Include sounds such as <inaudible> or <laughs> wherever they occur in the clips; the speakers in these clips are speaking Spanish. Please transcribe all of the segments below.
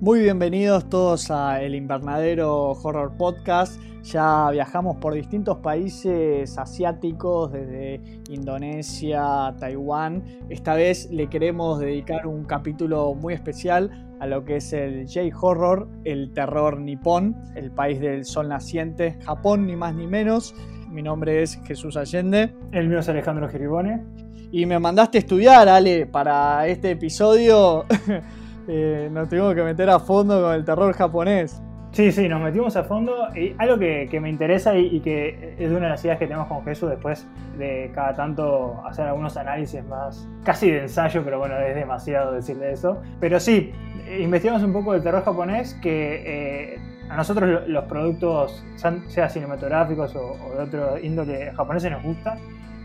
Muy bienvenidos todos a El Invernadero Horror Podcast. Ya viajamos por distintos países asiáticos, desde Indonesia, Taiwán. Esta vez le queremos dedicar un capítulo muy especial a lo que es el J-Horror, el terror nipón, el país del sol naciente, Japón, ni más ni menos. Mi nombre es Jesús Allende. El mío es Alejandro Geribone. Y me mandaste a estudiar, Ale, para este episodio. <laughs> Eh, nos tuvimos que meter a fondo con el terror japonés. Sí, sí, nos metimos a fondo. Y algo que, me interesa y, que es una de las ideas que tenemos con Jesús después de cada tanto hacer algunos análisis más, casi de ensayo, pero bueno, es demasiado decirle eso. Pero sí, investigamos un poco del terror japonés que eh, a nosotros los productos, sea cinematográficos o, o de otro índole japoneses, nos gustan.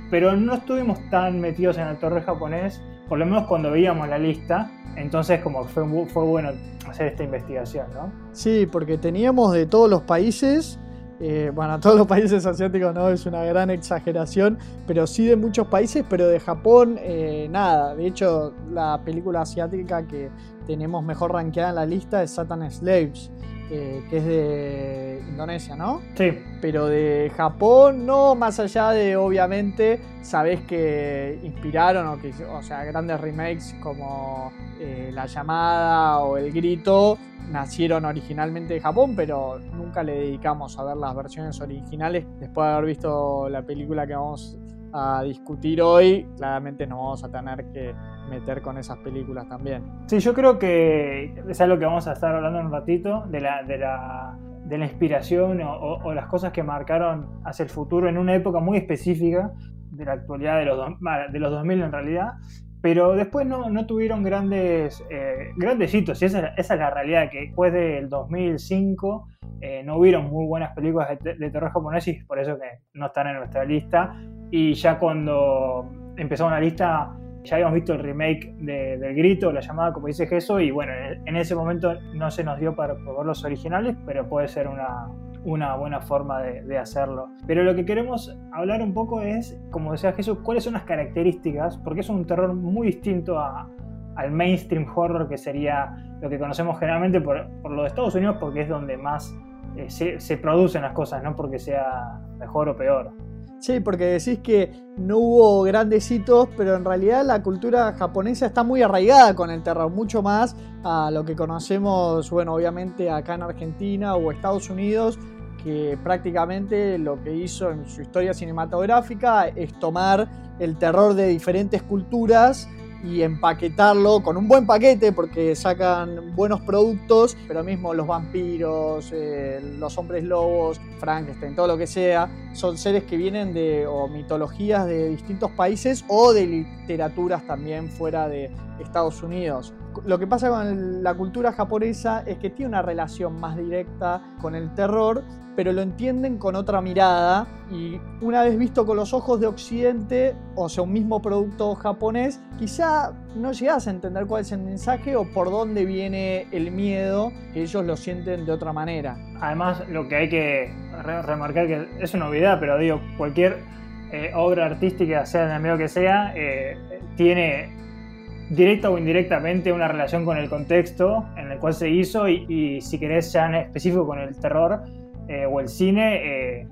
Pero no estuvimos tan metidos en el terror japonés, por lo menos cuando veíamos la lista entonces como fue, fue bueno hacer esta investigación, ¿no? Sí, porque teníamos de todos los países, eh, bueno, <laughs> todos los países asiáticos no es una gran exageración, pero sí de muchos países, pero de Japón eh, nada. De hecho, la película asiática que tenemos mejor rankeada en la lista es Satan Slaves. Eh, que es de Indonesia, ¿no? Sí. Pero de Japón, no, más allá de, obviamente, sabés que inspiraron, o, que, o sea, grandes remakes como eh, La llamada o El grito, nacieron originalmente de Japón, pero nunca le dedicamos a ver las versiones originales. Después de haber visto la película que vamos a discutir hoy, claramente nos vamos a tener que meter con esas películas también. Sí, yo creo que es algo que vamos a estar hablando en un ratito, de la, de la, de la inspiración o, las cosas que marcaron hacia el futuro en una época muy específica de la actualidad de los, de los 2000 en realidad, pero después no, no tuvieron grandes, eh, grandes hitos, y esa, esa, es la realidad, que después del 2005 eh, no hubieron muy buenas películas de, de terror japonés y por eso que no están en nuestra lista, y ya cuando empezó una lista ya habíamos visto el remake de, del grito, la llamada, como dice Jesús, y bueno, en, ese momento no se nos dio para probar los originales, pero puede ser una, una buena forma de, hacerlo. Pero lo que queremos hablar un poco es, como decía Jesús, cuáles son las características, porque es un terror muy distinto al mainstream horror que sería lo que conocemos generalmente por, por lo de Estados Unidos, porque es donde más eh, se, se producen las cosas, no porque sea mejor o peor. Sí, porque decís que no hubo grandes hitos, pero en realidad la cultura japonesa está muy arraigada con el terror, mucho más a lo que conocemos, bueno, obviamente acá en Argentina o Estados Unidos, que prácticamente lo que hizo en su historia cinematográfica es tomar el terror de diferentes culturas y empaquetarlo con un buen paquete porque sacan buenos productos, pero mismo los vampiros, eh, los hombres lobos, Frankenstein, todo lo que sea, son seres que vienen de mitologías de distintos países o de literaturas también fuera de Estados Unidos. Lo que pasa con la cultura japonesa es que tiene una relación más directa con el terror pero lo entienden con otra mirada y una vez visto con los ojos de Occidente, o sea, un mismo producto japonés, quizá no llegas a entender cuál es el mensaje o por dónde viene el miedo, que ellos lo sienten de otra manera. Además, lo que hay que remarcar, que es una novedad, pero digo, cualquier eh, obra artística, sea de medio que sea, eh, tiene directa o indirectamente una relación con el contexto en el cual se hizo y, si querés ya en específico con el terror, eh, o el cine, eh,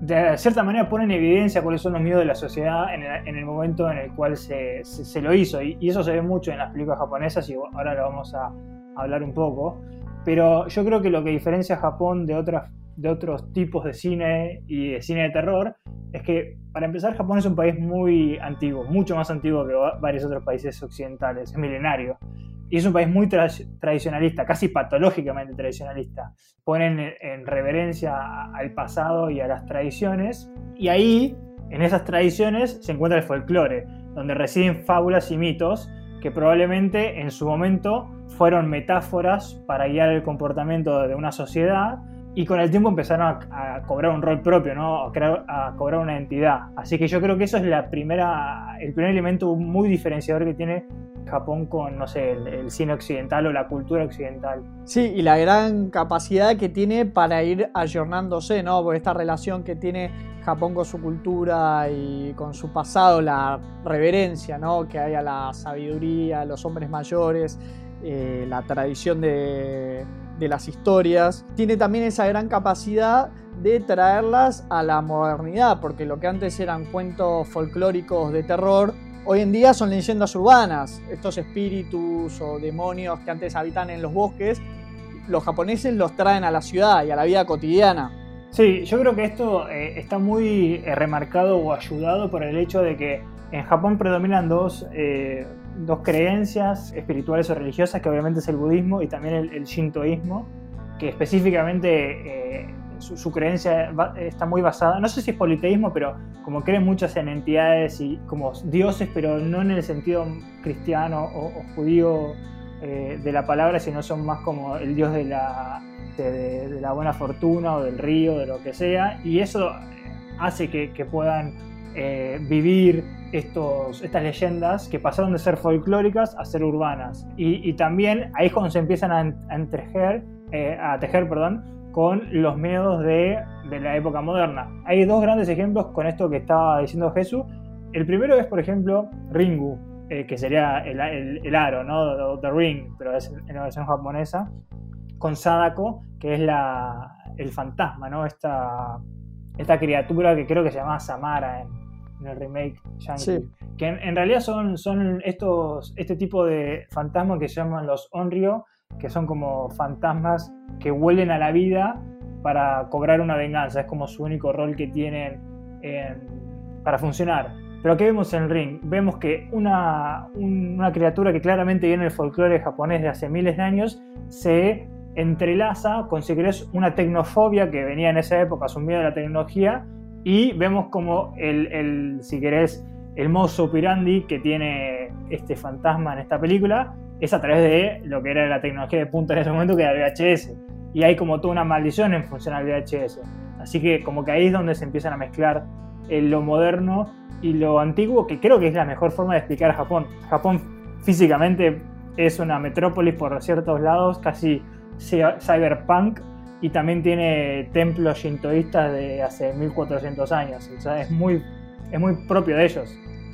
de cierta manera pone en evidencia cuáles son los miedos de la sociedad en el, momento en el cual se, lo hizo. Y, eso se ve mucho en las películas japonesas y ahora lo vamos a, hablar un poco. Pero yo creo que lo que diferencia Japón de, otras, de otros tipos de cine y de cine de terror es que, para empezar, Japón es un país muy antiguo, mucho más antiguo que varios otros países occidentales, es milenario. Y es un país muy tradicionalista, casi patológicamente tradicionalista. Ponen en reverencia al pasado y a las tradiciones. Y ahí, en esas tradiciones, se encuentra el folclore, donde residen fábulas y mitos que probablemente en su momento fueron metáforas para guiar el comportamiento de una sociedad y con el tiempo empezaron a, cobrar un rol propio, ¿no? a, a, cobrar una identidad. Así que yo creo que eso es la primera, el primer elemento muy diferenciador que tiene Japón con, no sé, el, cine occidental o la cultura occidental. Sí, y la gran capacidad que tiene para ir ayornándose, ¿no? Porque esta relación que tiene Japón con su cultura y con su pasado, la reverencia, ¿no? Que hay a la sabiduría, a los hombres mayores, eh, la tradición de, de las historias. Tiene también esa gran capacidad de traerlas a la modernidad, porque lo que antes eran cuentos folclóricos de terror, hoy en día son leyendas urbanas. Estos espíritus o demonios que antes habitan en los bosques, los japoneses los traen a la ciudad y a la vida cotidiana. Sí, yo creo que esto eh, está muy eh, remarcado o ayudado por el hecho de que en Japón predominan dos, eh, dos creencias espirituales o religiosas, que obviamente es el budismo y también el, el shintoísmo, que específicamente su, creencia está muy basada, no sé si es politeísmo, pero como creen muchas en entidades y como dioses, pero no en el sentido cristiano o, judío eh, de la palabra, sino son más como el dios de la, de, la buena fortuna o del río, de lo que sea, y eso hace que, puedan eh, vivir estos, estas leyendas que pasaron de ser folclóricas a ser urbanas. Y, también ahí es cuando se empiezan a, a, eh, a tejer perdón, con los miedos de, la época moderna. Hay dos grandes ejemplos con esto que estaba diciendo Jesús. El primero es, por ejemplo, Ringu, eh, que sería el, aro, ¿no? The, Ring, pero es en la versión japonesa, con Sadako, que es la, el fantasma, ¿no? Esta, esta criatura que creo que se llama Samara en, el remake Yankee. Que en, realidad son, son estos, este tipo de fantasmas que se llaman los Onryo, que son como fantasmas que vuelven a la vida para cobrar una venganza. Es como su único rol que tienen para funcionar. Pero ¿qué vemos en el ring? Vemos que una, una criatura que claramente viene del folclore japonés de hace miles de años se entrelaza con, si querés, una tecnofobia que venía en esa época, su miedo a la tecnología, y vemos como el, el si querés, el mozo pirandi que tiene este fantasma en esta película es a través de lo que era la tecnología de punta en ese momento, que era el VHS. Y hay como toda una maldición en función al VHS. Así que como que ahí es donde se empiezan a mezclar eh, lo moderno y lo antiguo, que creo que es la mejor forma de explicar a Japón. Japón físicamente es una metrópolis por ciertos lados, casi cyberpunk, y también tiene templos shintoístas de hace 1400 años. O sea, es muy, es muy propio de ellos.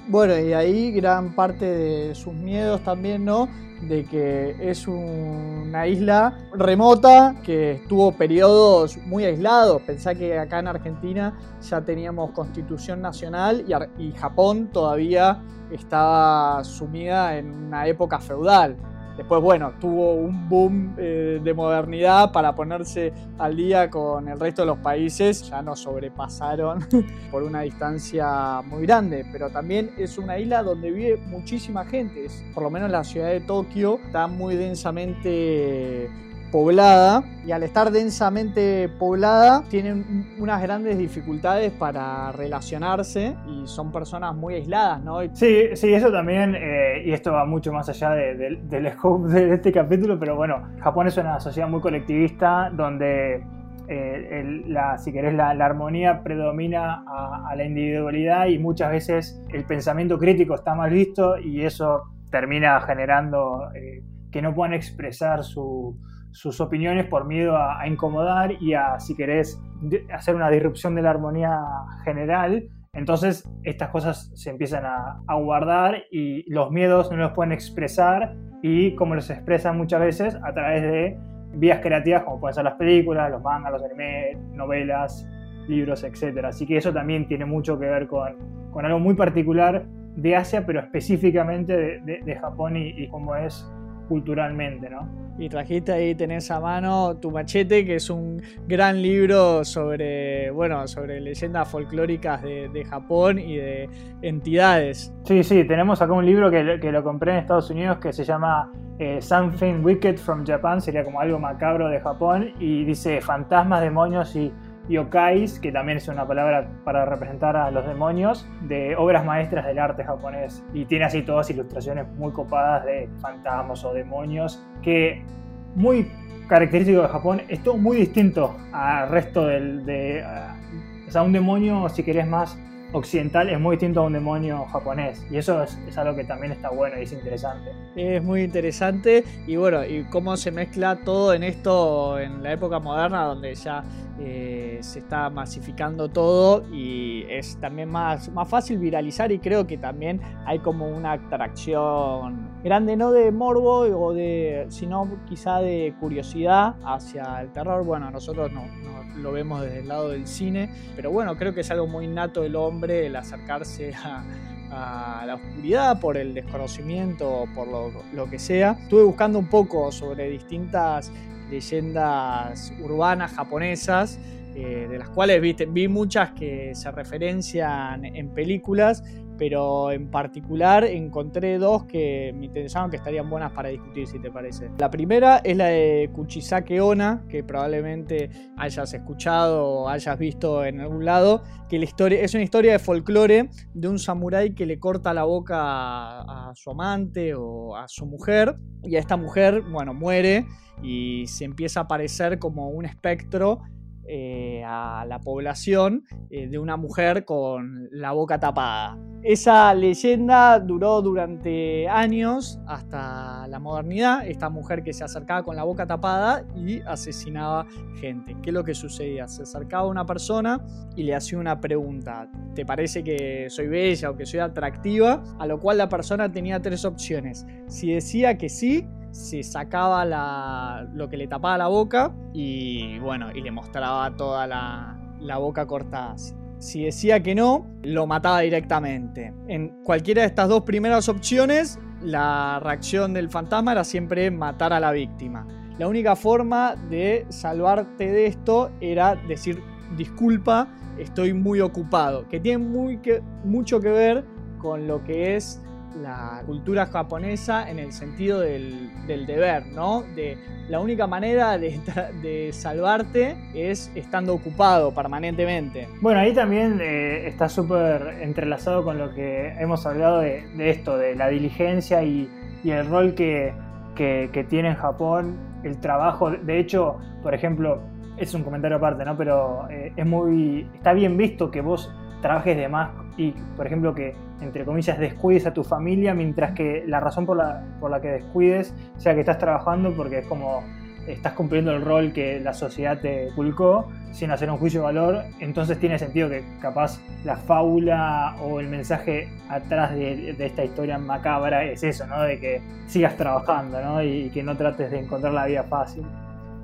Bueno, y ahí gran parte de sus miedos también, ¿no? de que es una isla remota que estuvo periodos muy aislados. Pensá que acá en Argentina ya teníamos constitución nacional y, Japón todavía estaba sumida en una época feudal. Después, bueno, tuvo un boom eh, de modernidad para ponerse al día con el resto de los países. Ya nos sobrepasaron <laughs> por una distancia muy grande. Pero también es una isla donde vive muchísima gente. por lo menos la ciudad de Tokio está muy densamente poblada y al estar densamente poblada tienen unas grandes dificultades para relacionarse y son personas muy aisladas, ¿no? Sí, sí, eso también, eh, y esto va mucho más allá del scope de este capítulo, pero bueno, Japón es una sociedad muy colectivista donde eh, la, si querés, la, armonía predomina a, la individualidad y muchas veces el pensamiento crítico está mal visto y eso termina generando eh, que no puedan expresar su, sus opiniones por miedo a, incomodar y a, si querés, hacer una disrupción de la armonía general. Entonces estas cosas se empiezan a, guardar y los miedos no los pueden expresar y como los expresan muchas veces a través de vías creativas como pueden ser las películas, los mangas, los animes, novelas, libros, etc. Así que eso también tiene mucho que ver con, con algo muy particular de Asia, pero específicamente de, Japón y, y cómo es culturalmente, ¿no? y trajiste ahí, tenés a mano Tu Machete, que es un gran libro sobre, bueno, sobre leyendas folclóricas de, Japón y de entidades. Sí, sí, tenemos acá un libro que, lo compré en Estados Unidos que se llama eh, Something Wicked from Japan, sería como algo macabro de Japón, y dice fantasmas, demonios y yokais, que también es una palabra para representar a los demonios, de obras maestras del arte japonés. Y tiene así todas ilustraciones muy copadas de fantasmas o demonios, que muy característico de Japón, es todo muy distinto al resto del... De, o sea, un demonio, si querés más occidental es muy distinto a un demonio japonés. Y eso es, algo que también está bueno y es interesante. Es muy interesante y bueno, y cómo se mezcla todo en esto en la época moderna donde ya eh, se está masificando todo y es también más, más fácil viralizar y creo que también hay como una atracción grande, no de morbo o de, sino quizá de curiosidad hacia el terror. Bueno, nosotros no, lo vemos desde el lado del cine, pero bueno, creo que es algo muy innato del hombre el acercarse a, la oscuridad por el desconocimiento, por lo, lo, que sea. Estuve buscando un poco sobre distintas leyendas urbanas japonesas, eh, de las cuales vi muchas que se referencian en películas, pero en particular encontré dos que me interesaban que estarían buenas para discutir, si te parece. La primera es la de Kuchisake Ona, que probablemente hayas escuchado o hayas visto en algún lado, que la historia, es una historia de folclore de un samurái que le corta la boca a, a su amante o a su mujer, y a esta mujer, bueno, muere y se empieza a aparecer como un espectro eh, a la población eh, de una mujer con la boca tapada. Esa leyenda duró durante años hasta la modernidad, esta mujer que se acercaba con la boca tapada y asesinaba gente. ¿Qué es lo que sucedía? Se acercaba a una persona y le hacía una pregunta, ¿te parece que soy bella o que soy atractiva? A lo cual la persona tenía tres opciones. Si decía que sí, se sacaba lo que le tapaba la boca y bueno, y le mostraba toda la, la boca cortada. Si decía que no, lo mataba directamente. En cualquiera de estas dos primeras opciones, la reacción del fantasma era siempre matar a la víctima. La única forma de salvarte de esto era decir disculpa, estoy muy ocupado, que tiene muy mucho que ver con lo que es la cultura japonesa en el sentido del, deber, ¿no? De la única manera de, salvarte es estando ocupado permanentemente. Bueno, ahí también eh, está súper entrelazado con lo que hemos hablado de, esto, de la diligencia y, el rol que, tiene en Japón, el trabajo. De hecho, por ejemplo, es un comentario aparte, ¿no? Pero eh, es muy. está bien visto que vos trabajes de más y, por ejemplo, que, entre comillas, descuides a tu familia, mientras que la razón por la, por la que descuides sea que estás trabajando porque es como estás cumpliendo el rol que la sociedad te culcó sin hacer un juicio de valor, entonces tiene sentido que capaz la fábula o el mensaje atrás de, esta historia macabra es eso, ¿no? De que sigas trabajando, ¿no? Y, que no trates de encontrar la vida fácil.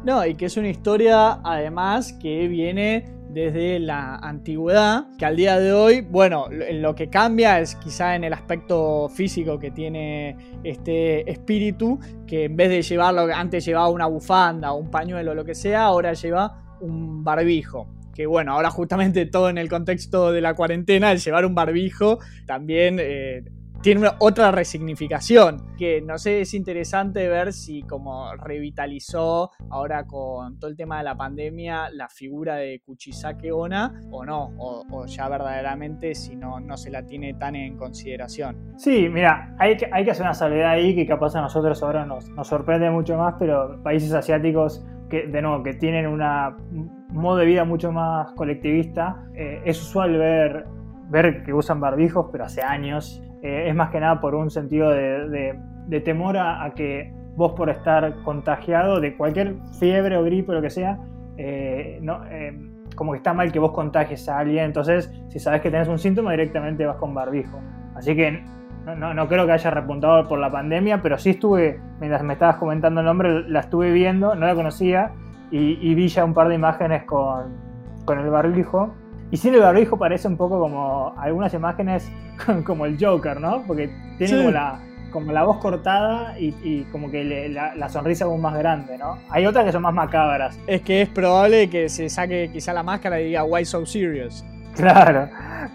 No, y que es una historia además que viene desde la antigüedad, que al día de hoy, bueno, lo que cambia es quizá en el aspecto físico que tiene este espíritu, que en vez de llevarlo, antes llevaba una bufanda, un pañuelo, o lo que sea, ahora lleva un barbijo. Que bueno, ahora justamente todo en el contexto de la cuarentena, el llevar un barbijo también eh, tiene otra resignificación, que no sé, es interesante ver si como revitalizó ahora con todo el tema de la pandemia la figura de Kuchisake Ona o no, o, ya verdaderamente si no, no se la tiene tan en consideración. Sí, mira, hay que, hay que hacer una salvedad ahí que capaz a nosotros ahora nos, nos sorprende mucho más, pero países asiáticos que, de nuevo, que tienen una, un modo de vida mucho más colectivista, eh, es usual ver ver que usan barbijos, pero hace años eh, es más que nada por un sentido de, temor a, que vos por estar contagiado de cualquier fiebre o gripe o lo que sea, eh, eh, como que está mal que vos contagies a alguien, entonces si sabes que tenés un síntoma directamente vas con barbijo. Así que no, creo que haya repuntado por la pandemia, pero sí estuve, mientras me estabas comentando el nombre, la estuve viendo, no la conocía y, vi ya un par de imágenes con, con el barbijo y sin el barbijo parece un poco como algunas imágenes <laughs> como el Joker, ¿no? Porque tiene como, la, como la voz cortada y, como que la, sonrisa aún más grande, ¿no? Hay otras que son más macabras. Es que es probable que se saque quizá la máscara y diga, why so serious? Claro,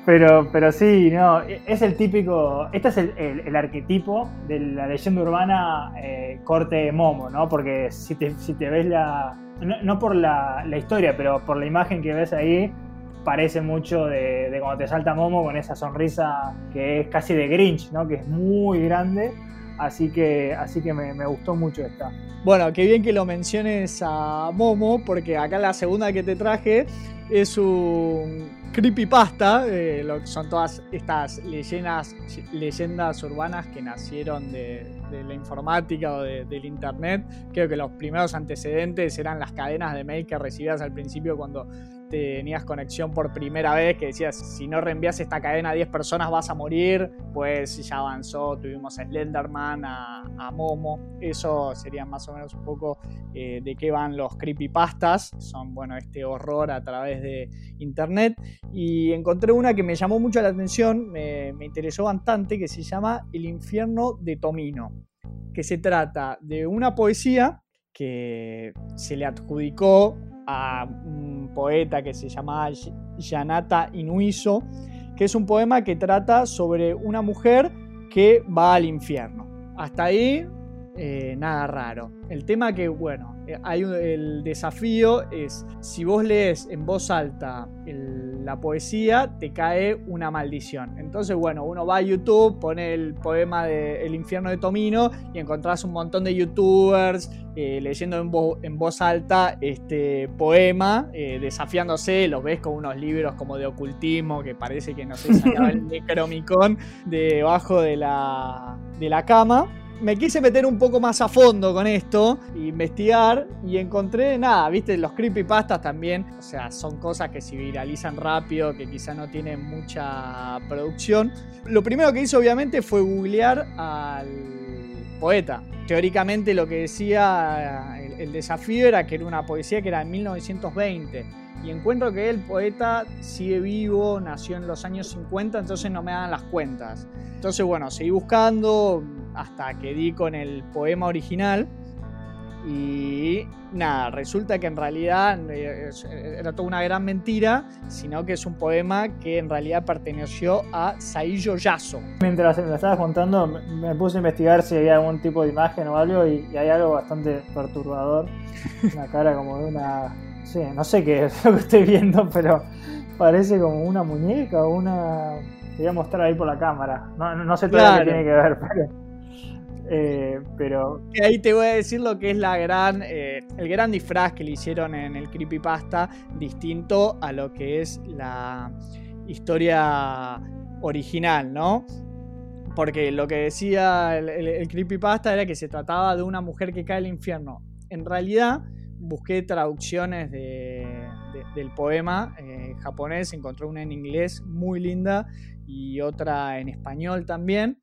pero, pero sí, no, es el típico, este es el, arquetipo de la leyenda urbana eh, corte momo, ¿no? Porque si te, si te ves la, no, por la, la, historia, pero por la imagen que ves ahí, parece mucho de, cuando te salta Momo con esa sonrisa que es casi de Grinch, ¿no? que es muy grande. Así que, así que me, gustó mucho esta. Bueno, qué bien que lo menciones a Momo, porque acá la segunda que te traje es un creepypasta, eh, lo son todas estas leyendas, leyendas urbanas que nacieron de, la informática o del internet. Creo que los primeros antecedentes eran las cadenas de mail que recibías al principio cuando tenías conexión por primera vez, que decías, si no reenvías esta cadena a 10 personas vas a morir, pues ya avanzó, tuvimos a Slenderman, a, Momo, eso sería más o menos un poco eh, de qué van los creepypastas, son, bueno, este horror a través de internet, y encontré una que me llamó mucho la atención, me, me interesó bastante, que se llama El infierno de Tomino, que se trata de una poesía que se le adjudicó a un poeta que se llamaba Yanata Inuiso, que es un poema que trata sobre una mujer que va al infierno. Hasta ahí, eh, nada raro. El tema que, bueno, eh, hay el desafío es, si vos lees en voz alta la poesía, te cae una maldición. Entonces, bueno, uno va a YouTube, pone el poema de El infierno de Tomino y encontrás un montón de youtubers eh, leyendo en, voz alta este poema, eh, desafiándose, los ves con unos libros como de ocultismo que parece que no sé, sacaba el <laughs> Necromicon debajo de la, de la cama me quise meter un poco más a fondo con esto, investigar y encontré nada, viste, los creepypastas también, o sea, son cosas que se viralizan rápido, que quizá no tienen mucha producción. Lo primero que hice obviamente fue googlear al poeta. Teóricamente lo que decía el, desafío era que era una poesía que era de 1920 y encuentro que el poeta sigue vivo, nació en los años 50, entonces no me dan las cuentas. Entonces, bueno, seguí buscando hasta que di con el poema original. Y nada, resulta que en realidad eh, era toda una gran mentira, sino que es un poema que en realidad perteneció a Saillo Yaso. Mientras me lo estabas contando, me puse a investigar si había algún tipo de imagen o algo, y, hay algo bastante perturbador. <laughs> Una cara como de una. Sí, no sé qué es lo que estoy viendo, pero parece como una muñeca o una voy a mostrar ahí por la cámara. No, no sé todo lo que tiene que ver, eh, pero, Ahí te voy a decir lo que es la gran, eh, el gran disfraz que le hicieron en el creepypasta, distinto a lo que es la historia original, ¿no? Porque lo que decía el, creepypasta era que se trataba de una mujer que cae al infierno. En realidad, busqué traducciones del poema eh, japonés, encontré una en inglés muy linda y otra en español también.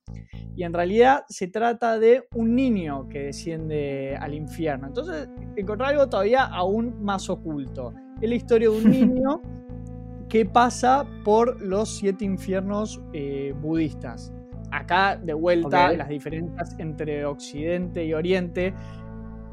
Y en realidad se trata de un niño que desciende al infierno. Entonces encontré algo todavía aún más oculto. Es la historia de un <laughs> niño que pasa por los siete infiernos eh, budistas. Acá, de vuelta, las diferencias entre Occidente y Oriente.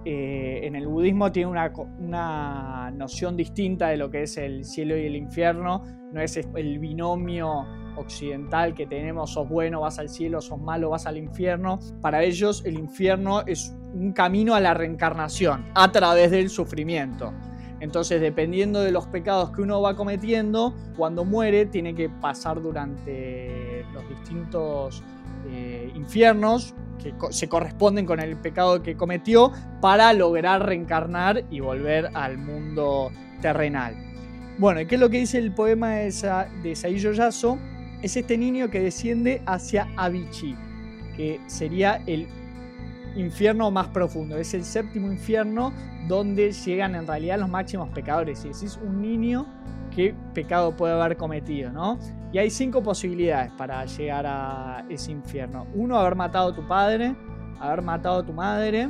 Eh, en el budismo tiene una, una noción distinta de lo que es el cielo y el infierno. No es el binomio occidental que tenemos, sos bueno, vas al cielo, sos malo, vas al infierno. Para ellos el infierno es un camino a la reencarnación a través del sufrimiento. Entonces, dependiendo de los pecados que uno va cometiendo, cuando muere tiene que pasar durante los distintos eh, infiernos que se corresponden con el pecado que cometió para lograr reencarnar y volver al mundo terrenal. Bueno, ¿qué es lo que dice el poema de, de Saillo Yaso? es este niño que desciende hacia Avicii, que sería el infierno más profundo. Es el séptimo infierno donde llegan en realidad los máximos pecadores. Y decís un niño, ¿qué pecado puede haber cometido? ¿no? Y hay cinco posibilidades para llegar a ese infierno. Uno, haber matado a tu padre, haber matado a tu madre,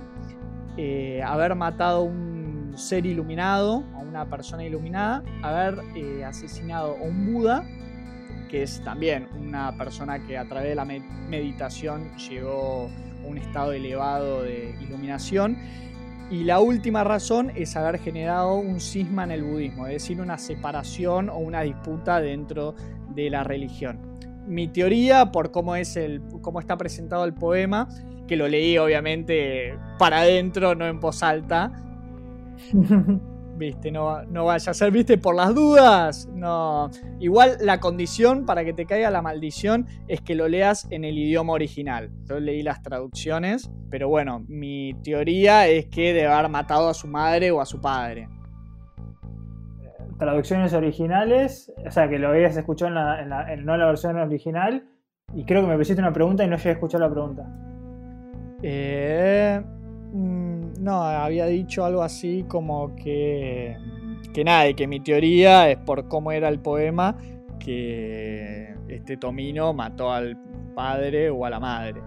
eh, haber matado a un ser iluminado, a una persona iluminada, haber eh, asesinado a un Buda que es también una persona que a través de la meditación llegó a un estado elevado de iluminación. Y la última razón es haber generado un cisma en el budismo, es decir, una separación o una disputa dentro de la religión. Mi teoría, por cómo, es el, cómo está presentado el poema, que lo leí obviamente para adentro, no en voz alta, <laughs> viste, no, no vaya a ser, viste, por las dudas, no. Igual la condición para que te caiga la maldición es que lo leas en el idioma original. Yo leí las traducciones, pero bueno, mi teoría es que debe haber matado a su madre o a su padre. Traducciones originales, o sea, que lo habías escuchado en la, en la, no la versión original, y creo que me pusiste una pregunta y no llegué a escuchar la pregunta. Eh, mm, no, había dicho algo así como que, que nada, y que mi teoría es por cómo era el poema que este Tomino mató al padre o a la madre.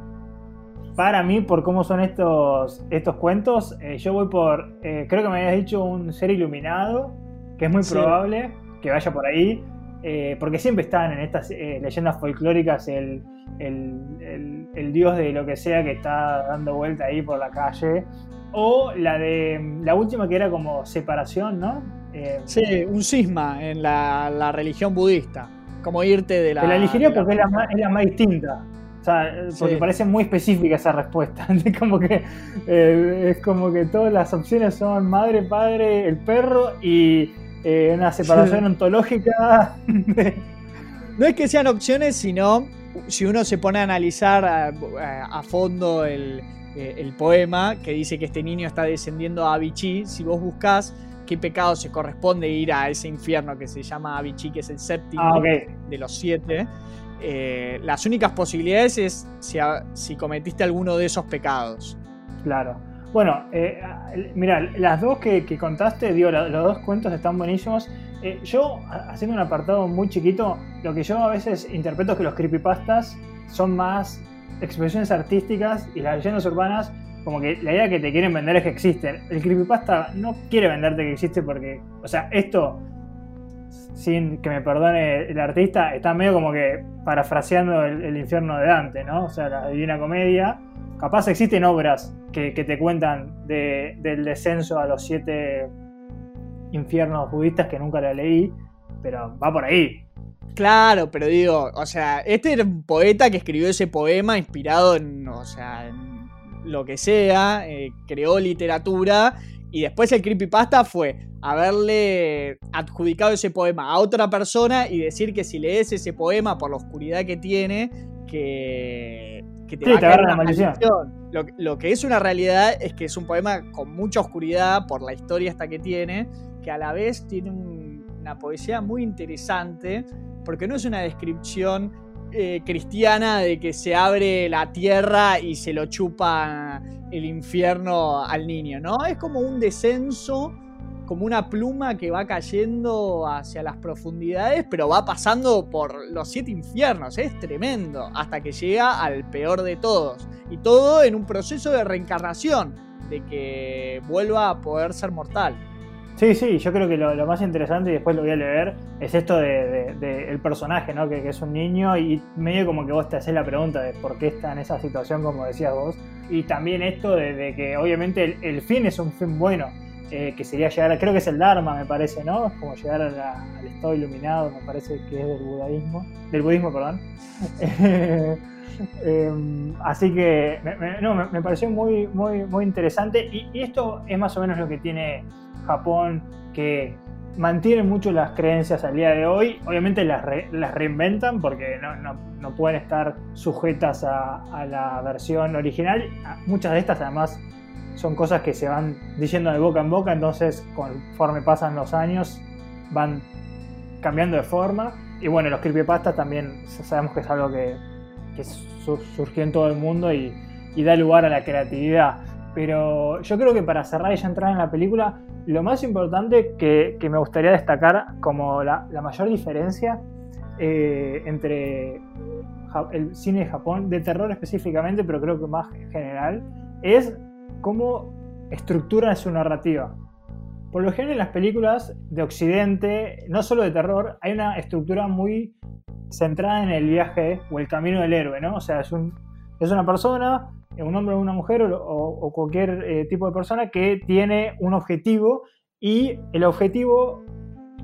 Para mí, por cómo son estos, estos cuentos, eh, yo voy por, eh, creo que me habías dicho un ser iluminado, que es muy Sí. probable que vaya por ahí, eh, porque siempre están en estas eh, leyendas folclóricas el, el- el- el dios de lo que sea que está dando vuelta ahí por la calle, o la de la última que era como separación, ¿no? Eh, Sí, un cisma en la, la religión budista. Como irte de la. Te la elegiría de la- porque es la, más, es la más distinta. O sea, porque Sí. parece muy específica esa respuesta. <laughs> Es como que eh, es como que todas las opciones son madre, padre, el perro y eh, una separación ontológica. <laughs> No es que sean opciones, sino si uno se pone a analizar a, a- a fondo el, eh, el poema que dice que este niño está descendiendo a Avicii, si vos buscás qué pecado se corresponde ir a ese infierno que se llama Avicii, que es el séptimo ah, de los siete, eh, las únicas posibilidades es si, a- si cometiste alguno de esos pecados. Claro. Bueno, eh, mira, las dos que, contaste, digo, los dos cuentos están buenísimos. Eh, yo, ha- haciendo un apartado muy chiquito, lo que yo a veces interpreto es que los creepypastas son más expresiones artísticas y las leyendas urbanas, como que la idea que te quieren vender es que existen. El creepypasta no quiere venderte que existe porque, o sea, esto, sin que me perdone el artista, está medio como que parafraseando el, el infierno de Dante, ¿no? O sea, la Divina Comedia. Capaz existen obras que, te cuentan de- del descenso a los siete infiernos budistas que nunca la leí, pero va por ahí. Claro, pero digo, o sea, este era un poeta que escribió ese poema inspirado en, o sea, en lo que sea, eh, creó literatura y después el creepypasta fue haberle adjudicado ese poema a otra persona y decir que si lees ese poema por la oscuridad que tiene, que, que te Sí, va a caer una la maldición. maldición. Lo, lo que es una realidad es que es un poema con mucha oscuridad por la historia hasta que tiene, que a la vez tiene un- una poesía muy interesante porque no es una descripción eh, cristiana de que se abre la tierra y se lo chupa el infierno al niño, ¿no? Es como un descenso, como una pluma que va cayendo hacia las profundidades, pero va pasando por los siete infiernos, es tremendo, hasta que llega al peor de todos. Y todo en un proceso de reencarnación, de que vuelva a poder ser mortal. Sí, sí, yo creo que lo, más interesante, y después lo voy a leer, es esto de, de- de personaje, ¿no? Que, es un niño y medio como que vos te haces la pregunta de por qué está en esa situación, como decías vos. Y también esto de que obviamente el, el fin es un fin bueno, eh, que sería llegar, creo que es el Dharma, me parece, ¿no? Es como llegar al estado iluminado, me parece que es del budaísmo, del budismo, perdón. <laughs> Eh, así que me, no, me- pareció muy, muy, muy interesante y, esto es más o menos lo que tiene Japón, que mantiene mucho las creencias al día de hoy. Obviamente las, re- las reinventan porque no, no- no pueden estar sujetas a la versión original. Muchas de estas además son cosas que se van diciendo de boca en boca, entonces conforme pasan los años van cambiando de forma. Y bueno, los creepypastas también sabemos que es algo que, que su- surgió en todo el mundo y, y da lugar a la creatividad. Pero yo creo que para cerrar y ya entrar en la película, lo más importante que, que me gustaría destacar como la, la mayor diferencia eh, entre el cine de Japón, de terror específicamente, pero creo que más general, es cómo estructuran su narrativa. Por lo general en las películas de Occidente, no solo de terror, hay una estructura muy centrada en el viaje o el camino del héroe, ¿no? O sea, es, un, es una persona, un hombre o una mujer o, cualquier eh, tipo de persona que tiene un objetivo y el objetivo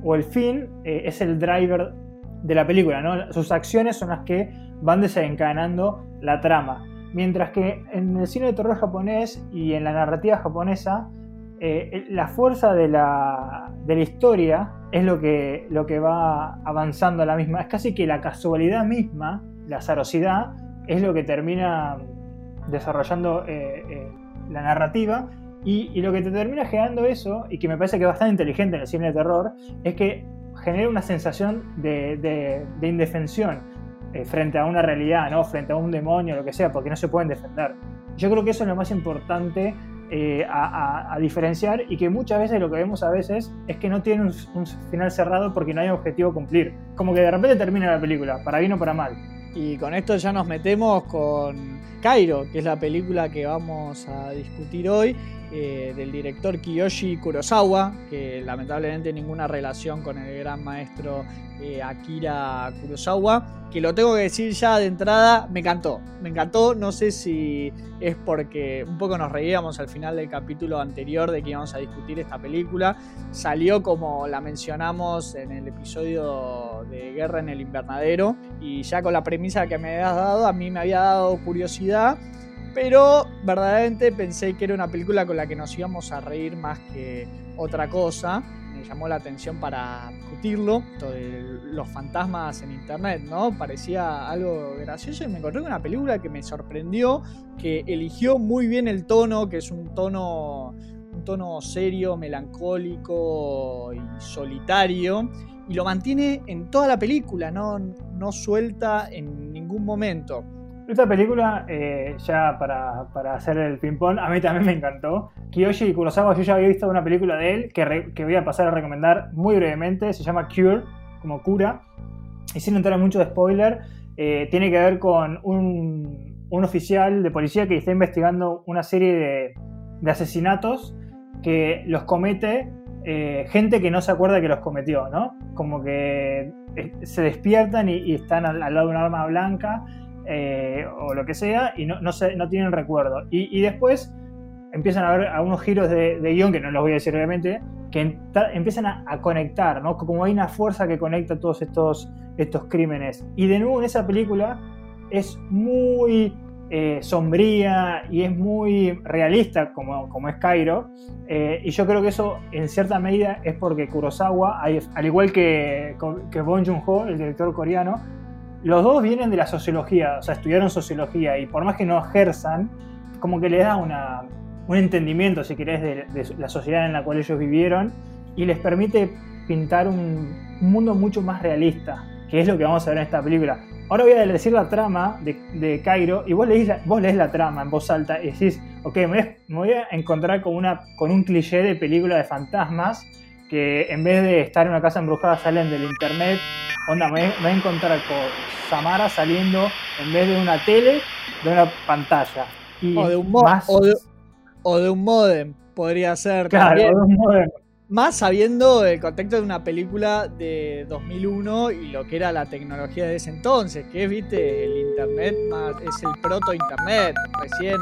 o el fin eh, es el driver de la película. Sus acciones son las que van desencadenando la trama. Mientras que en el cine de terror japonés y en la narrativa japonesa, eh, la fuerza de la, de la, historia es lo que, lo que va avanzando a la misma. Es casi que la casualidad misma, la azarosidad, es lo que termina desarrollando eh, eh, la narrativa. Y, lo que te termina generando eso, y que me parece que es bastante inteligente en el cine de terror, es que genera una sensación de, de, indefensión frente a una realidad, ¿no? frente a un demonio, lo que sea, porque no se pueden defender. Yo creo que eso es lo más importante eh, a, diferenciar y que muchas veces lo que vemos a veces es que no tiene un, final cerrado porque no hay objetivo a cumplir. Como que de repente termina la película, para bien o para mal. Y con esto ya nos metemos con Cairo, que es la película que vamos a discutir hoy, eh, del director Kiyoshi Kurosawa, que lamentablemente ninguna relación con el gran maestro eh, Akira Kurosawa que lo tengo que decir ya de entrada, me encantó. Me encantó, no sé si es porque un poco nos reíamos al final del capítulo anterior de que íbamos a discutir esta película. Salió como la mencionamos en el episodio de Guerra en el Invernadero y ya con la premisa que me habías dado, a mí me había dado curiosidad. Pero verdaderamente pensé que era una película con la que nos íbamos a reír más que otra cosa llamó la atención para discutirlo, los fantasmas en internet, ¿no? Parecía algo gracioso y me encontré con una película que me sorprendió, que eligió muy bien el tono, que es un tono, un tono serio, melancólico y solitario, y lo mantiene en toda la película, no, no suelta en ningún momento. Esta película, eh, ya para, hacer el ping-pong, a mí también me encantó. Kiyoshi Kurosawa, yo ya había visto una película de él que, voy a pasar a recomendar muy brevemente. Se llama Cure, como cura. Y sin entrar mucho de spoiler, eh, tiene que ver con un, oficial de policía que está investigando una serie de, asesinatos que los comete eh, gente que no se acuerda que los cometió, ¿no? Como que se despiertan y, están al, lado de una arma blanca eh, o lo que sea, y no, no, tienen recuerdo. Y, después empiezan a haber algunos giros de, guion, que no los voy a decir obviamente, que empiezan a, conectar, ¿no? Como hay una fuerza que conecta todos estos, estos crímenes. Y de nuevo en esa película es muy eh, sombría y es muy realista como, como es Cairo. Eh, y yo creo que eso en cierta medida es porque Kurosawa, al igual que, que Bong Joon-ho, el director coreano, los dos vienen de la sociología, o sea, estudiaron sociología y por más que no ejerzan, como que les da una, un entendimiento, si querés, de, la sociedad en la cual ellos vivieron y les permite pintar un, mundo mucho más realista, que es lo que vamos a ver en esta película. Ahora voy a decir la trama de, Cairo y vos lees, la, vos lees la trama en voz alta y decís, ok, me voy, a, encontrar con, una, con un cliché de película de fantasmas que en vez de estar en una casa embrujada salen del internet Onda, me, voy a encontrar con Samara saliendo en vez de una tele, de una pantalla. o, de un más... o, de, un modem, podría ser. Claro, de un modem. Más sabiendo el contexto de una película de 2001 y lo que era la tecnología de ese entonces, que es, viste, el internet más, es el proto-internet. Recién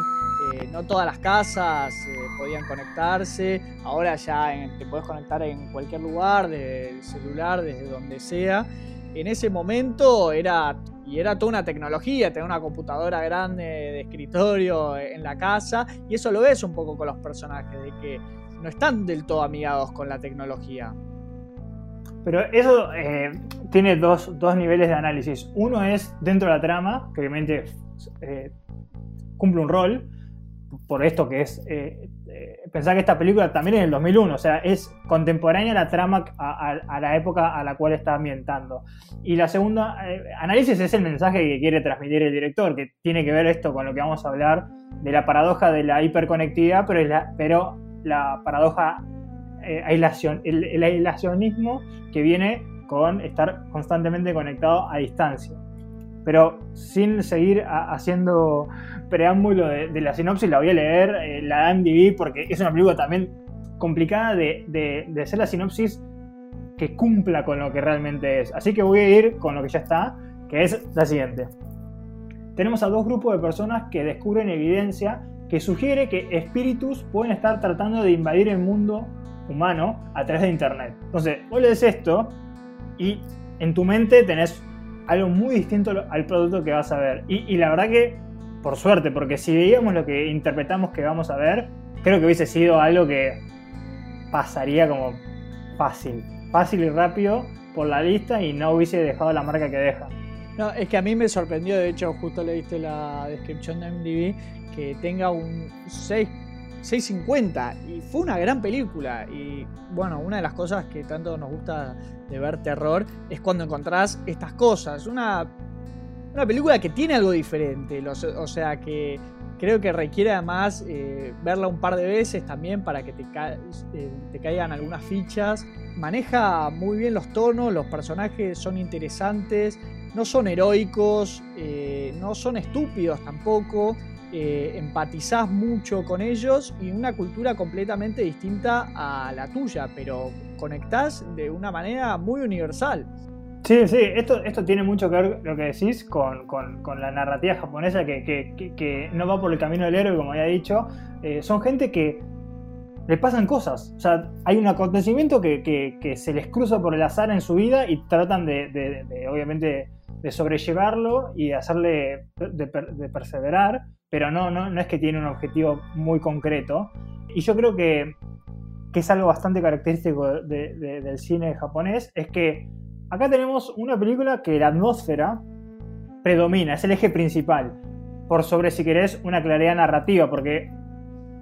eh, no todas las casas eh, podían conectarse, ahora ya te puedes conectar en cualquier lugar, desde el celular, desde donde sea en ese momento era, y era toda una tecnología, tener una computadora grande de escritorio en la casa, y eso lo ves un poco con los personajes, de que no están del todo amigados con la tecnología. Pero eso eh, tiene dos, niveles de análisis. Uno es dentro de la trama, que obviamente cumple un rol, por esto que es eh, eh, pensar que esta película también es del 2001, o sea, es contemporánea la trama a, la época a la cual está ambientando. Y la segunda eh, análisis es el mensaje que quiere transmitir el director, que tiene que ver esto con lo que vamos a hablar de la paradoja de la hiperconectividad, pero, la, pero la paradoja aislación, el aislacionismo que viene con estar constantemente conectado a distancia. Pero sin seguir haciendo preámbulo de, la sinopsis, la voy a leer, eh, la MDB, porque es una película también complicada de, de, hacer la sinopsis que cumpla con lo que realmente es. Así que voy a ir con lo que ya está, que es la siguiente. Tenemos a dos grupos de personas que descubren evidencia que sugiere que espíritus pueden estar tratando de invadir el mundo humano a través de Internet. Entonces, vos lees esto y en tu mente tenés algo muy distinto al producto que vas a ver. Y, la verdad que, por suerte, porque si veíamos lo que interpretamos que vamos a ver, creo que hubiese sido algo que pasaría como fácil, fácil y rápido por la lista y no hubiese dejado la marca que deja. No, es que a mí me sorprendió, de hecho, justo le viste la descripción de MDB, que tenga un 6, 650 y fue una gran película. Y bueno, una de las cosas que tanto nos gusta de ver terror es cuando encontrás estas cosas. Una, una película que tiene algo diferente, o sea, que creo que requiere además eh, verla un par de veces también para que te, eh, caigan algunas fichas. Maneja muy bien los tonos, los personajes son interesantes no son heroicos, eh, no son estúpidos tampoco, eh, empatizás mucho con ellos y una cultura completamente distinta a la tuya, pero conectás de una manera muy universal. Sí, sí, esto, esto tiene mucho que ver, lo que decís, con, la narrativa japonesa que, no va por el camino del héroe, como había dicho. Eh, son gente que les pasan cosas. O sea, hay un acontecimiento que, se les cruza por el azar en su vida y tratan de obviamente, de sobrellevarlo y hacerle de, perseverar, pero no, no, no, es que tiene un objetivo muy concreto. Y yo creo que, que es algo bastante característico del cine japonés, es que acá tenemos una película que la atmósfera predomina, es el eje principal, por sobre, si querés, una claridad narrativa, porque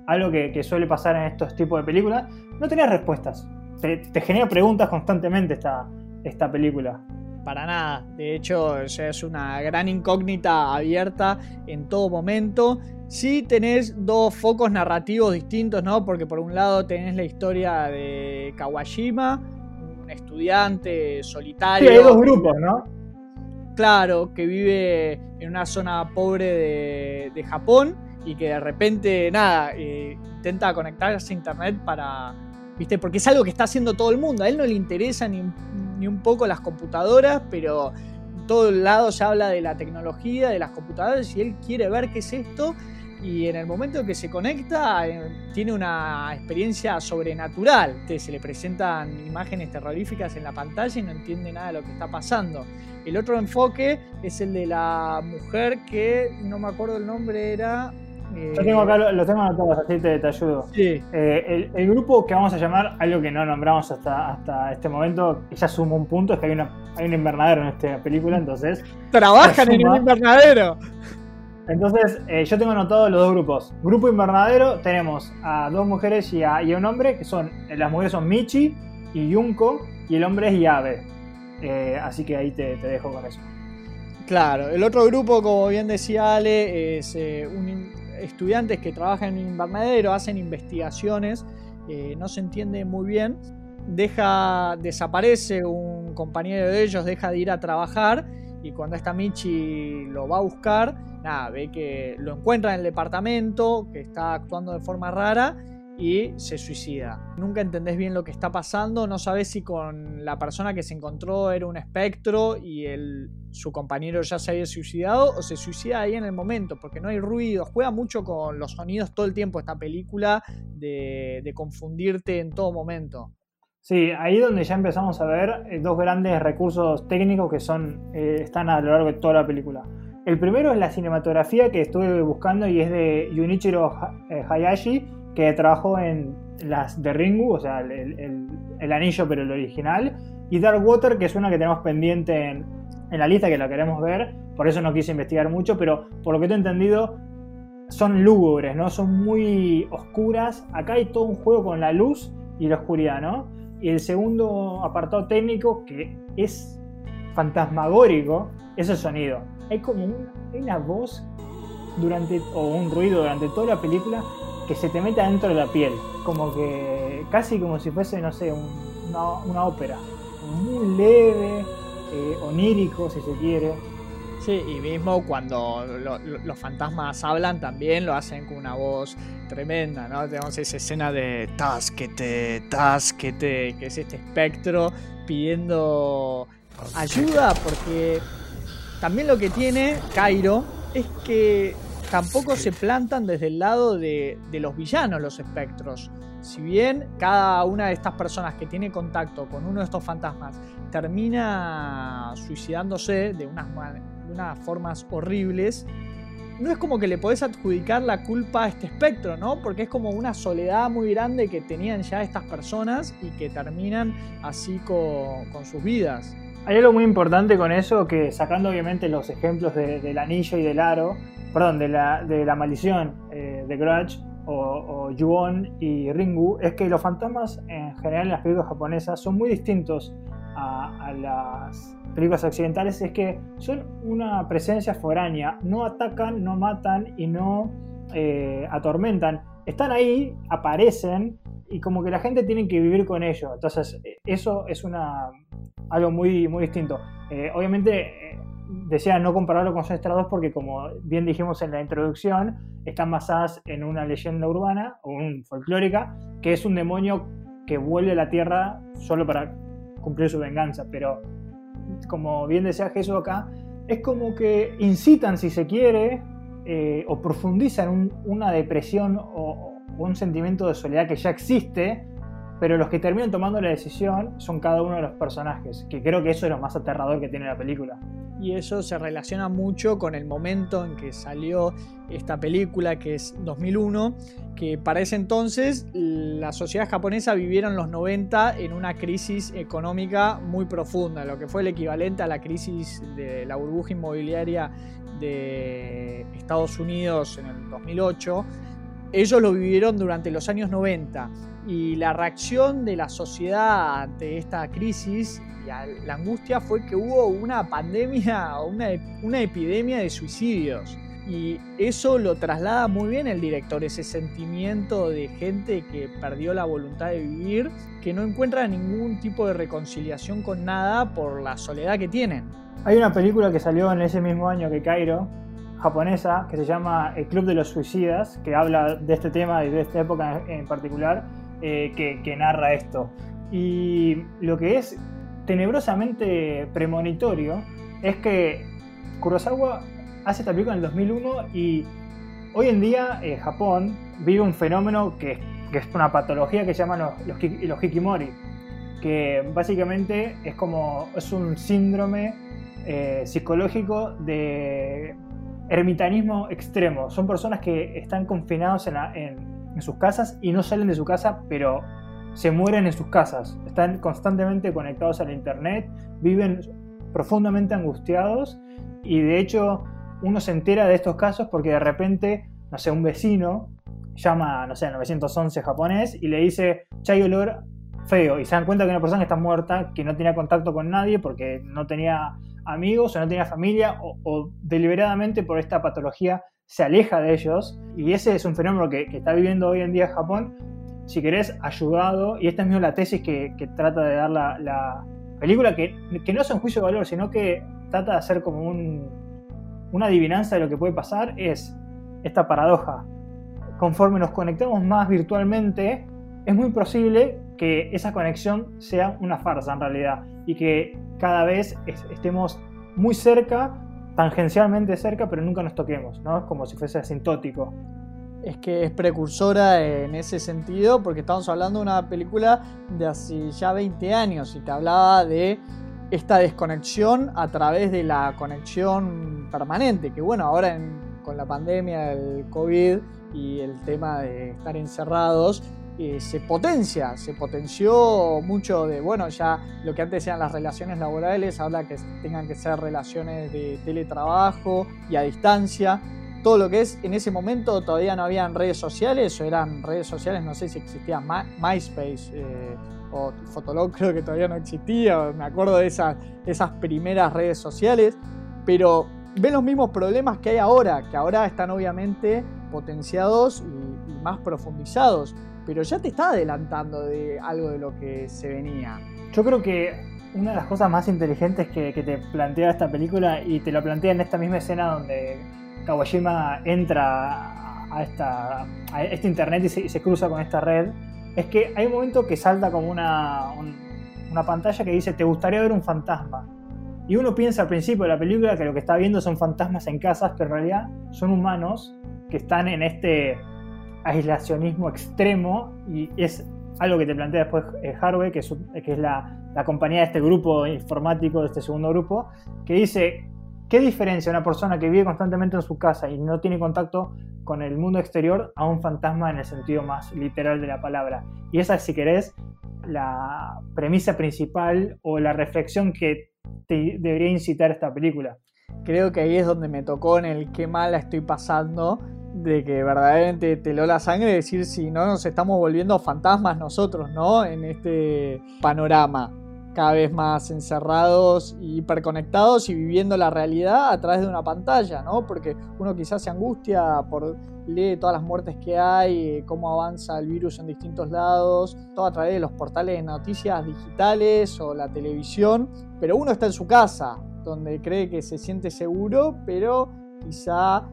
algo que, suele pasar en estos tipos de películas, no tenés respuestas. Te, genera preguntas constantemente esta, esta película para nada. De hecho, es una gran incógnita abierta en todo momento. Sí tenés dos focos narrativos distintos, ¿no? Porque por un lado tenés la historia de Kawashima, un estudiante solitario. Sí, hay dos grupos, ¿no? Claro, que vive en una zona pobre de, Japón y que de repente, nada, eh, intenta conectarse a internet para, ¿viste? Porque es algo que está haciendo todo el mundo. A él no le interesa ni ni un poco las computadoras, pero en todo el lado se habla de la tecnología, de las computadoras, y él quiere ver qué es esto. Y en el momento que se conecta, eh, tiene una experiencia sobrenatural. se le presentan imágenes terroríficas en la pantalla y no entiende nada de lo que está pasando. El otro enfoque es el de la mujer que no me acuerdo el nombre, era yo tengo acá, lo, tengo anotados, así te, ayudo. Sí. Eh, el, grupo que vamos a llamar, algo que no nombramos hasta, hasta este momento, que ya suma un punto, es que hay, una, hay un invernadero en esta película, entonces. ¡Trabajan en un invernadero! Entonces, eh, yo tengo anotado los dos grupos. Grupo invernadero, tenemos a dos mujeres y a, un hombre, que son, las mujeres son Michi y Yunko, y el hombre es Yabe. Eh, así que ahí te, dejo con eso. Claro, el otro grupo, como bien decía Ale, es un, estudiantes que trabajan en invernadero, hacen investigaciones, eh, no se entiende muy bien. Deja, desaparece un compañero de ellos, deja de ir a trabajar y cuando está Michi lo va a buscar, nada, ve que lo encuentra en el departamento, que está actuando de forma rara y se suicida. Nunca entendés bien lo que está pasando, no sabes si con la persona que se encontró era un espectro y su compañero ya se había suicidado o se suicida ahí en el momento, porque no hay ruido, juega mucho con los sonidos todo el tiempo esta película de, confundirte en todo momento. Sí, ahí donde ya empezamos a ver eh, dos grandes recursos técnicos que son, eh, están a lo largo de toda la película. El primero es la cinematografía que estuve buscando y es de Junichiro eh, Hayashi, que trabajó en las de Ringu, o sea, el, anillo pero el original, y Dark Water, que es una que tenemos pendiente en, la lista, que la queremos ver, por eso no quise investigar mucho, pero por lo que te he entendido, son lúgubres, ¿no? Son muy oscuras. Acá hay todo un juego con la luz y la oscuridad, ¿no? Y el segundo apartado técnico, que es fantasmagórico, es el sonido. Hay como una voz durante, o un ruido durante toda la película que se te mete adentro de la piel, como que casi como si fuese, no sé, una, ópera, muy leve, eh, onírico si se quiere. Sí, y mismo cuando los fantasmas hablan también lo hacen con una voz tremenda, ¿no? Tenemos esa escena de Tasquete, Tasquete, que es este espectro pidiendo ayuda, porque también lo que tiene Cairo es que tampoco se plantan desde el lado de, los villanos los espectros. Si bien cada una de estas personas que tiene contacto con uno de estos fantasmas termina suicidándose de unas, formas horribles, no es como que le podés adjudicar la culpa a este espectro, ¿no? Porque es como una soledad muy grande que tenían ya estas personas y que terminan así con, sus vidas. Hay algo muy importante con eso, que sacando obviamente los ejemplos del anillo y del aro, perdón, de la, de la maldición eh, de Grudge o, o y Ringu, es que los fantasmas en general en las películas japonesas son muy distintos a, las películas occidentales, es que son una presencia foránea, no atacan, no matan y no eh, atormentan. Están ahí, aparecen y como que la gente tiene que vivir con ellos. Entonces, eso es una, algo muy, muy distinto. Eh, obviamente, eh, decía no compararlo con Sinister 2 porque, como bien dijimos en la introducción, están basadas en una leyenda urbana o un folclórica que es un demonio que vuelve a la tierra solo para cumplir su venganza. Pero, como bien decía Jesús acá, es como que incitan, si se quiere, eh, o profundizan una depresión o, un sentimiento de soledad que ya existe, pero los que terminan tomando la decisión son cada uno de los personajes, que creo que eso es lo más aterrador que tiene la película. Y eso se relaciona mucho con el momento en que salió esta película, que es 2001, que para ese entonces la sociedad japonesa vivieron los 90 en una crisis económica muy profunda, lo que fue el equivalente a la crisis de la burbuja inmobiliaria de Estados Unidos en el 2008 ellos lo vivieron durante los años 90 y la reacción de la sociedad ante esta crisis y la angustia fue que hubo una pandemia, una, una epidemia de suicidios. Y eso lo traslada muy bien el director, ese sentimiento de gente que perdió la voluntad de vivir, que no encuentra ningún tipo de reconciliación con nada por la soledad que tienen. Hay una película que salió en ese mismo año que Cairo, japonesa que se llama El Club de los Suicidas, que habla de este tema y de esta época en particular, eh, que, narra esto. Y lo que es tenebrosamente premonitorio es que Kurosawa hace esta película en el 2001 y hoy en día eh, Japón vive un fenómeno que, es una patología que se llama los, los, hikimori, que básicamente es como es un síndrome eh, psicológico de ermitanismo extremo. Son personas que están confinados en, sus casas y no salen de su casa, pero se mueren en sus casas. Están constantemente conectados al internet, viven profundamente angustiados y de hecho uno se entera de estos casos porque de repente, no sé, un vecino llama, no sé, 911 japonés y le dice, chay olor feo y se dan cuenta que una persona está muerta, que no tenía contacto con nadie porque no tenía amigos o no tenía familia o, deliberadamente por esta patología se aleja de ellos. Y ese es un fenómeno que, está viviendo hoy en día Japón, si querés, ayudado, y esta es la tesis que, trata de dar la, película, que, no es un juicio de valor, sino que trata de hacer como una adivinanza de lo que puede pasar, es esta paradoja. Conforme nos conectamos más virtualmente, es muy posible que esa conexión sea una farsa en realidad y que cada vez estemos muy cerca, tangencialmente cerca, pero nunca nos toquemos, ¿no? Es como si fuese asintótico. Es que es precursora en ese sentido, porque estamos hablando de una película de hace ya 20 años y te hablaba de esta desconexión a través de la conexión permanente, que bueno, ahora con la pandemia, el COVID y el tema de estar encerrados, eh, se potencia, se potenció mucho de, bueno, ya lo que antes eran las relaciones laborales, habla que tengan que ser relaciones de teletrabajo y a distancia. Todo lo que es, en ese momento todavía no habían redes sociales, o eran redes sociales, no sé si existía MySpace eh, o Fotolog, <laughs> creo que todavía no existía, me acuerdo de esas, esas primeras redes sociales, pero ven los mismos problemas que hay ahora, que ahora están obviamente potenciados y más profundizados pero ya te está adelantando de algo de lo que se venía. Yo creo que una de las cosas más inteligentes que, te plantea esta película, y te lo plantea en esta misma escena donde Kawashima entra a, esta, este internet y se, cruza con esta red, es que hay un momento que salta como una, una pantalla que dice, ¿te gustaría ver un fantasma? Y uno piensa al principio de la película que lo que está viendo son fantasmas en casas, pero en realidad son humanos que están en este aislacionismo extremo y es algo que te plantea después eh, Harvey, que es, que es la, compañía de este grupo informático, de este segundo grupo, que dice, ¿Qué diferencia una persona que vive constantemente en su casa y no tiene contacto con el mundo exterior a un fantasma en el sentido más literal de la palabra? Y esa, si querés, la premisa principal o la reflexión que te debería incitar esta película. Creo que ahí es donde me tocó en el qué mal la estoy pasando, de que verdaderamente te lo la sangre, decir si no nos estamos volviendo fantasmas nosotros, ¿no? En este panorama cada vez más encerrados y hiperconectados y viviendo la realidad a través de una pantalla, ¿no? Porque uno quizás se angustia por lee todas las muertes que hay, cómo avanza el virus en distintos lados, todo a través de los portales de noticias digitales o la televisión, pero uno está en su casa, donde cree que se siente seguro, pero quizá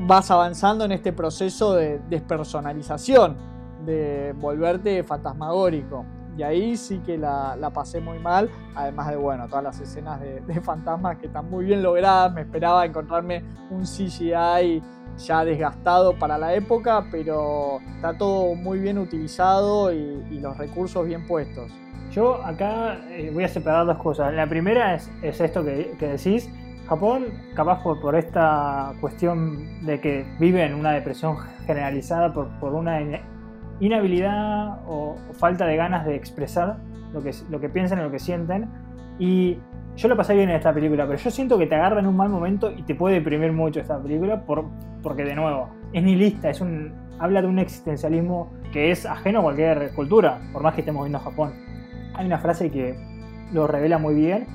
vas avanzando en este proceso de despersonalización, de volverte fantasmagórico. Y ahí sí que la, pasé muy mal, además de, bueno, todas las escenas de, fantasmas que están muy bien logradas. Me esperaba encontrarme un CGI ya desgastado para la época, pero está todo muy bien utilizado y, los recursos bien puestos. Yo acá eh, voy a separar dos cosas. La primera es, esto que, decís. Japón, capaz por, esta cuestión de que vive en una depresión generalizada por, por una inhabilidad o, falta de ganas de expresar lo que, lo que piensan y lo que sienten. Y yo lo pasé bien en esta película, pero yo siento que te agarra en un mal momento y te puede deprimir mucho esta película por, porque, de nuevo, es nihilista, es un, habla de un existencialismo que es ajeno a cualquier cultura, por más que estemos viendo Japón. Hay una frase que lo revela muy bien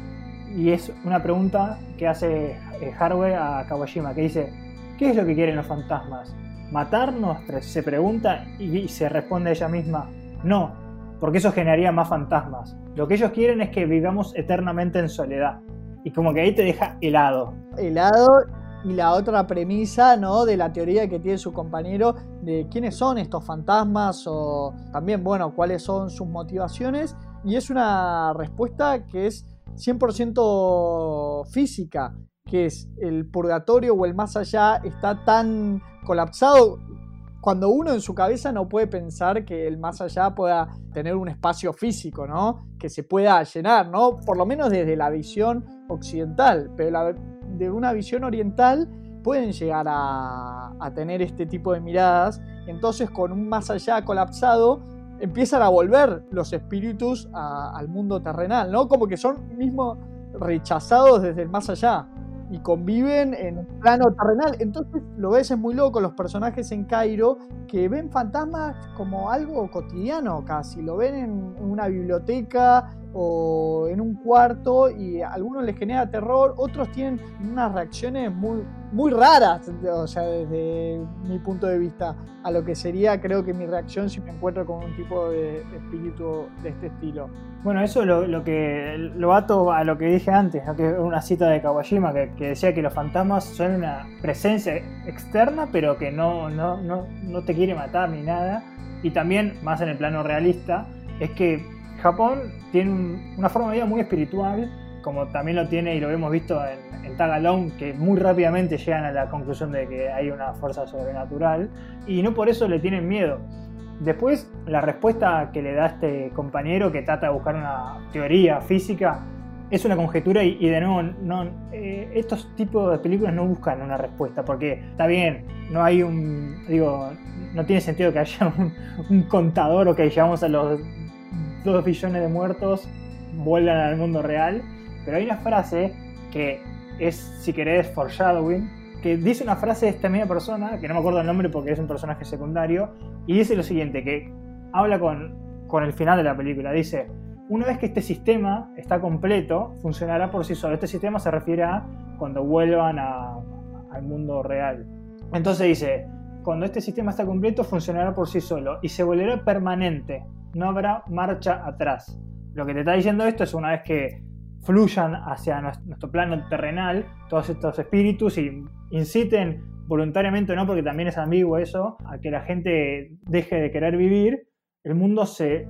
y es una pregunta que hace eh, Harvey a Kawashima, que dice, ¿qué es lo que quieren los fantasmas? matarnos? Se pregunta y se responde ella misma, no, porque eso generaría más fantasmas. Lo que ellos quieren es que vivamos eternamente en soledad. Y como que ahí te deja helado. Helado y la otra premisa, ¿no? De la teoría que tiene su compañero de quiénes son estos fantasmas o también, bueno, cuáles son sus motivaciones. Y es una respuesta que es 100% física que es el purgatorio o el más allá, está tan colapsado cuando uno en su cabeza no puede pensar que el más allá pueda tener un espacio físico, ¿no? Que se pueda llenar, ¿no? Por lo menos desde la visión occidental, pero de una visión oriental pueden llegar a, tener este tipo de miradas. Entonces con un más allá colapsado empiezan a volver los espíritus al mundo terrenal, ¿no? Como que son mismos rechazados desde el más allá y conviven en un plano terrenal. Entonces lo ves es muy loco los personajes en Cairo que ven fantasmas como algo cotidiano casi, lo ven en una biblioteca o en un cuarto y a algunos les genera terror, otros tienen unas reacciones muy, muy raras, o sea, desde mi punto de vista, a lo que sería creo que mi reacción si me encuentro con un tipo de, espíritu de este estilo. Bueno, eso lo, lo, que lo ato a lo que dije antes, que es una cita de Kawashima que, que, decía que los fantasmas son una presencia externa, pero que no, no, no, no te quiere matar ni nada. Y también, más en el plano realista, es que Japón tiene una forma de vida muy espiritual, como también lo tiene y lo hemos visto en, en Tagalong, que muy rápidamente llegan a la conclusión de que hay una fuerza sobrenatural, y no por eso le tienen miedo. Después, la respuesta que le da este compañero que trata de buscar una teoría física es una conjetura y, de nuevo, no, eh, estos tipos de películas no buscan una respuesta, porque está bien, no hay un, digo, no tiene sentido que haya <laughs> un, contador o que llegamos a los 2 billones de muertos vuelan al mundo real. Pero hay una frase que es, si querés, foreshadowing, que dice una frase de esta misma persona, que no me acuerdo el nombre porque es un personaje secundario, y dice lo siguiente, que habla con, con el final de la película. Dice, una vez que este sistema está completo, funcionará por sí solo. Este sistema se refiere a cuando vuelvan al mundo real. Entonces dice, cuando este sistema está completo, funcionará por sí solo y se volverá permanente no habrá marcha atrás. Lo que te está diciendo esto es una vez que fluyan hacia nuestro plano terrenal todos estos espíritus y inciten voluntariamente o no, porque también es ambiguo eso, a que la gente deje de querer vivir, el mundo se,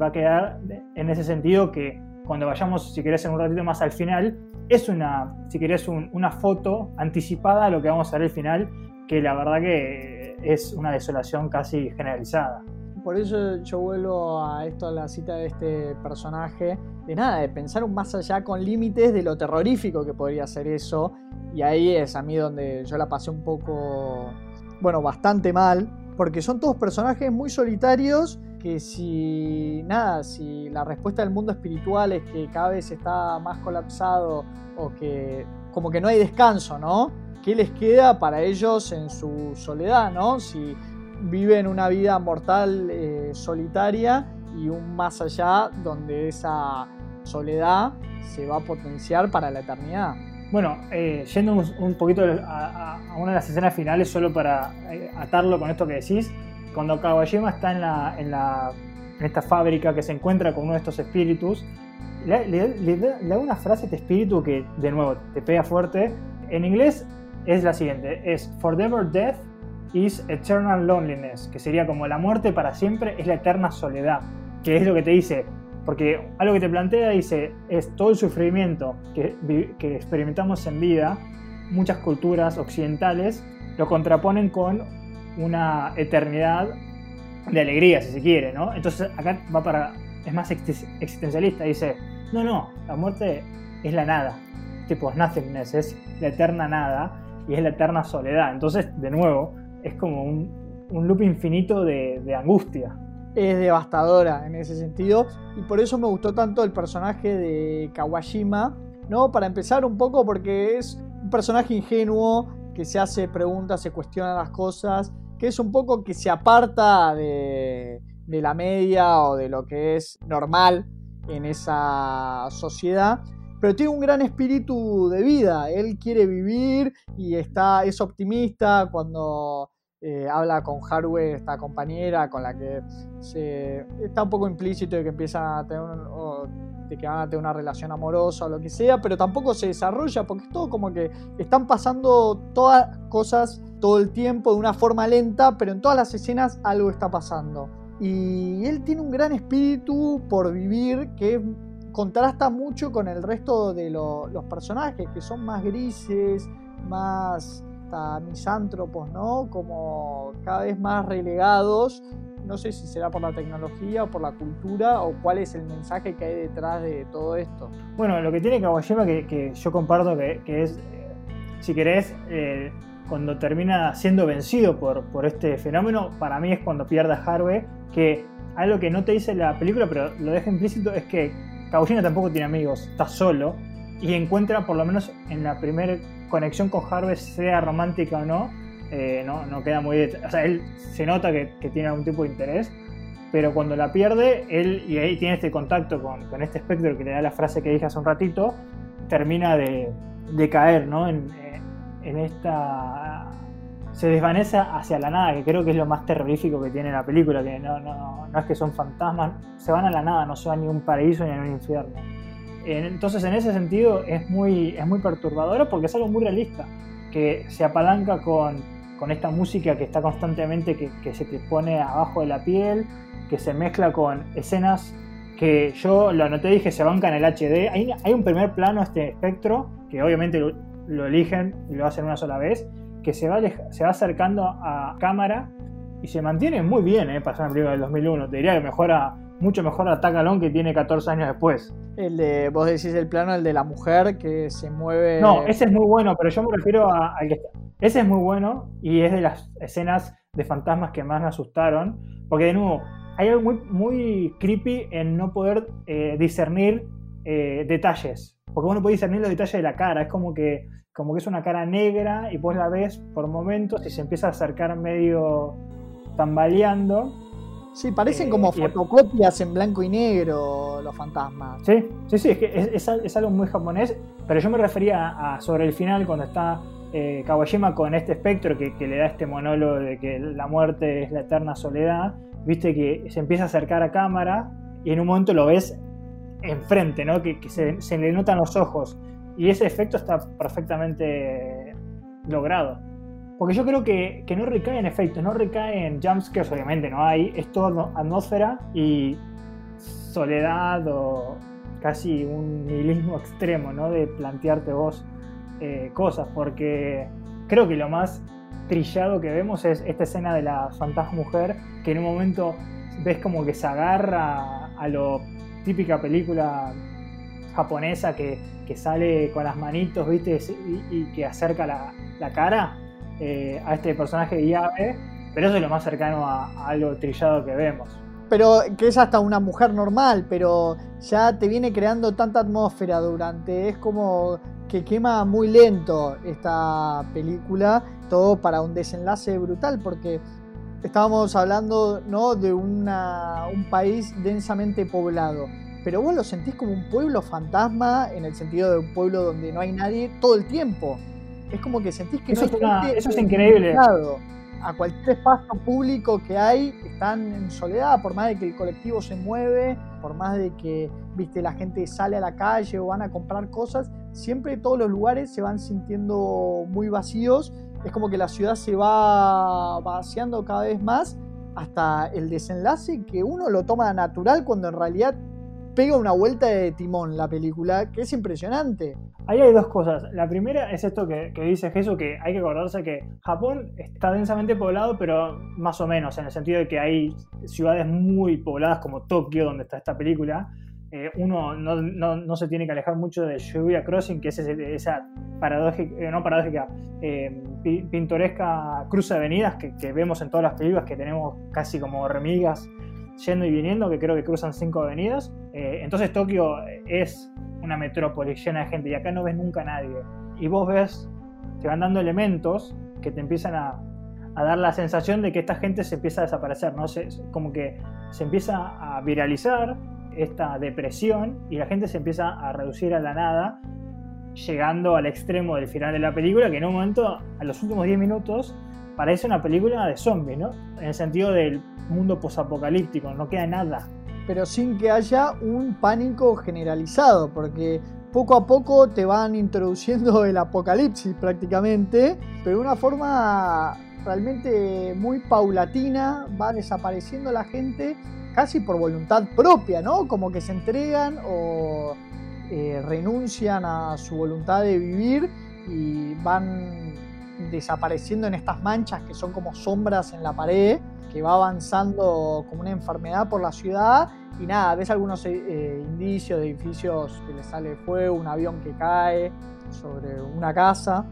va a quedar en ese sentido que cuando vayamos, si querés, en un ratito más al final, es una, si querés, una foto anticipada a lo que vamos a ver al final, que la verdad que es una desolación casi generalizada por eso yo vuelvo a esto, a la cita de este personaje, de nada, de pensar un más allá con límites de lo terrorífico que podría ser eso. Y ahí es a mí donde yo la pasé un poco, bueno, bastante mal, porque son todos personajes muy solitarios que si nada, si la respuesta del mundo espiritual es que cada vez está más colapsado o que como que no hay descanso, ¿no? ¿Qué les queda para ellos en su soledad, ¿no? Si viven una vida mortal eh, solitaria y un más allá donde esa soledad se va a potenciar para la eternidad. Bueno, eh, yendo un, poquito a, una de las escenas finales, solo para eh, atarlo con esto que decís, cuando Kawajima está en, la, en, la, en esta fábrica que se encuentra con uno de estos espíritus, le, le, da una frase de espíritu que, de nuevo, te pega fuerte. En inglés es la siguiente, es Forever Death is Eternal Loneliness, que sería como la muerte para siempre es la eterna soledad, que es lo que te dice, porque algo que te plantea dice, es todo el sufrimiento que, que experimentamos en vida, muchas culturas occidentales lo contraponen con una eternidad de alegría, si se quiere, ¿no? Entonces acá va para, es más existencialista, dice, no, no, la muerte es la nada, tipo nothingness, es la eterna nada y es la eterna soledad. Entonces, de nuevo, es como un, un loop infinito de, angustia. Es devastadora en ese sentido y por eso me gustó tanto el personaje de Kawashima, ¿no? Para empezar un poco porque es un personaje ingenuo que se hace preguntas, se cuestiona las cosas, que es un poco que se aparta de, de la media o de lo que es normal en esa sociedad pero tiene un gran espíritu de vida. Él quiere vivir y está, es optimista cuando eh, habla con Harwe, esta compañera con la que se, está un poco implícito de que empiezan a tener de que van a tener una relación amorosa o lo que sea, pero tampoco se desarrolla porque es todo como que están pasando todas cosas todo el tiempo de una forma lenta, pero en todas las escenas algo está pasando. Y él tiene un gran espíritu por vivir que contrasta mucho con el resto de los personajes, que son más grises, más misántropos, ¿no? Como cada vez más relegados. No sé si será por la tecnología o por la cultura o cuál es el mensaje que hay detrás de todo esto. Bueno, lo que tiene Kawashima que, yo comparto que, es, eh, si querés, eh, cuando termina siendo vencido por, por este fenómeno, para mí es cuando pierde a Harvey, que algo que no te dice la película, pero lo deja implícito, es que Kagushina tampoco tiene amigos, está solo y encuentra, por lo menos en la primera conexión con Harvey, sea romántica o no, eh, no, no, queda muy. O sea, él se nota que, tiene algún tipo de interés, pero cuando la pierde, él, y ahí tiene este contacto con, con, este espectro que le da la frase que dije hace un ratito, termina de, de caer ¿no? en, en esta se desvanece hacia la nada, que creo que es lo más terrorífico que tiene la película, que no, no, no es que son fantasmas, se van a la nada, no se van ni a un paraíso ni a un infierno. Entonces en ese sentido es muy, es muy perturbadora porque es algo muy realista, que se apalanca con, con esta música que está constantemente, que, que, se te pone abajo de la piel, que se mezcla con escenas que yo lo anoté, dije, se banca en el HD. Hay, hay un primer plano, este espectro, que obviamente lo, lo eligen y lo hacen una sola vez, que se va, se va acercando a cámara y se mantiene muy bien, ¿eh? Para una película del 2001. Te diría que mejora, mucho mejor a Tagalón que tiene 14 años después. El de, vos decís el plano, el de la mujer que se mueve. No, ese es muy bueno, pero yo me refiero al que está. Ese es muy bueno y es de las escenas de fantasmas que más me asustaron. Porque de nuevo, hay algo muy, muy creepy en no poder eh, discernir eh, detalles. Porque uno puede discernir los detalles de la cara. Es como que como que es una cara negra y vos la ves por momentos y se empieza a acercar medio tambaleando. Sí, parecen eh, como fotocopias en blanco y negro los fantasmas. Sí, sí, sí, es que es, algo muy japonés, pero yo me refería a, sobre el final cuando está eh, Kawashima con este espectro que, le da este monólogo de que la muerte es la eterna soledad, viste que se empieza a acercar a cámara y en un momento lo ves enfrente, ¿no? Que, se, le notan los ojos y ese efecto está perfectamente logrado. Porque yo creo que, no recae en efectos, no recae en jumpscares, obviamente no hay, es todo atmósfera y soledad o casi un nihilismo extremo, ¿no? De plantearte vos eh, cosas, porque creo que lo más trillado que vemos es esta escena de la fantasma mujer, que en un momento ves como que se agarra a lo típica película japonesa que, sale con las manitos, ¿viste? Y, que acerca la, cara eh, a este personaje de Yabe, pero eso es lo más cercano a, algo trillado que vemos. Pero que es hasta una mujer normal, pero ya te viene creando tanta atmósfera durante. Es como que quema muy lento esta película, todo para un desenlace brutal, porque estábamos hablando ¿no? de una, un país densamente poblado pero vos lo sentís como un pueblo fantasma en el sentido de un pueblo donde no hay nadie todo el tiempo. Es como que sentís que eso no es Eso es increíble. A cualquier espacio público que hay están en soledad, por más de que el colectivo se mueve, por más de que viste la gente sale a la calle o van a comprar cosas, siempre todos los lugares se van sintiendo muy vacíos. Es como que la ciudad se va vaciando cada vez más hasta el desenlace que uno lo toma natural cuando en realidad pega una vuelta de timón la película, que es impresionante. Ahí hay dos cosas. La primera es esto que, dice Jesús, que hay que acordarse que Japón está densamente poblado, pero más o menos, en el sentido de que hay ciudades muy pobladas como Tokio, donde está esta película. Eh, uno no, se tiene que alejar mucho de Shibuya Crossing, que es esa paradójica, eh, no paradójica, eh, pintoresca cruz de avenidas que, que, vemos en todas las películas, que tenemos casi como hormigas yendo y viniendo, que creo que cruzan cinco avenidas. Entonces Tokio es una metrópoli llena de gente y acá no ves nunca a nadie. Y vos ves, te van dando elementos que te empiezan a, dar la sensación de que esta gente se empieza a desaparecer, ¿no? Se, como que se empieza a viralizar esta depresión y la gente se empieza a reducir a la nada, llegando al extremo del final de la película, que en un momento, a los últimos 10 minutos, parece una película de zombies, ¿no? En el sentido del mundo posapocalíptico, no queda nada. Pero sin que haya un pánico generalizado, porque poco a poco te van introduciendo el apocalipsis prácticamente, pero de una forma realmente muy paulatina, va desapareciendo la gente casi por voluntad propia, ¿no? Como que se entregan o eh, renuncian a su voluntad de vivir y van desapareciendo en estas manchas que son como sombras en la pared que va avanzando como una enfermedad por la ciudad y nada, ves algunos eh, eh, indicios de edificios que le sale fuego, un avión que cae sobre una casa,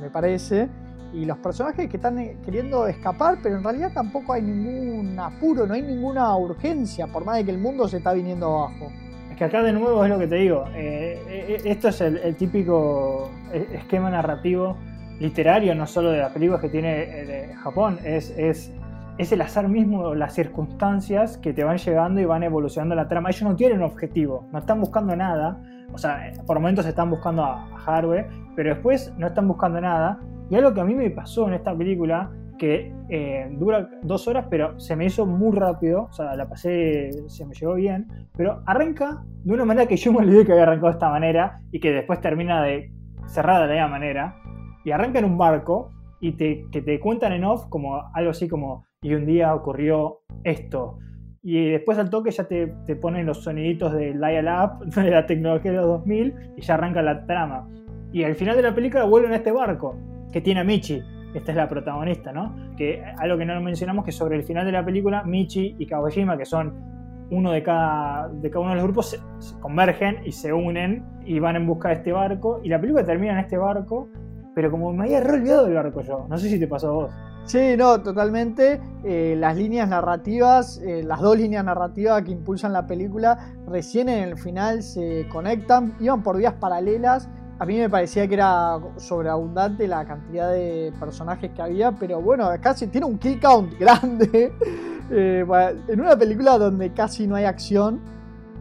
me parece, y los personajes que están eh, queriendo escapar, pero en realidad tampoco hay ningún apuro, no hay ninguna urgencia, por más de que el mundo se está viniendo abajo. Es que acá de nuevo es lo que te digo, esto es el, típico esquema narrativo literario, no solo de las películas que tiene Japón, es, es es el azar mismo, las circunstancias que te van llegando y van evolucionando la trama. Ellos no tienen un objetivo, no están buscando nada. O sea, por momentos están buscando a, Harvey, pero después no están buscando nada. Y algo que a mí me pasó en esta película, que eh, dura dos horas, pero se me hizo muy rápido, o sea, la pasé, se me llegó bien, pero arranca de una manera que yo me olvidé que había arrancado de esta manera y que después termina de cerrada de la misma manera. Y arranca en un barco y te, que te cuentan en off como algo así como y un día ocurrió esto. Y después al toque ya te, te ponen los soniditos del dial-up, <laughs> de la tecnología de los 2000, y ya arranca la trama. Y al final de la película vuelven a este barco, que tiene a Michi. Esta es la protagonista, ¿no? Que algo que no mencionamos que sobre el final de la película, Michi y Kawajima, que son uno de cada, de cada uno de los grupos, convergen y se unen y van en busca de este barco. Y la película termina en este barco, pero como me había olvidado del barco yo. No sé si te pasó a vos. Sí, no, totalmente. Eh, las líneas narrativas, eh, las dos líneas narrativas que impulsan la película, recién en el final se conectan, iban por vías paralelas. A mí me parecía que era sobreabundante la cantidad de personajes que había, pero bueno, casi tiene un kill count <laughs> grande. Eh, en una película donde casi no hay acción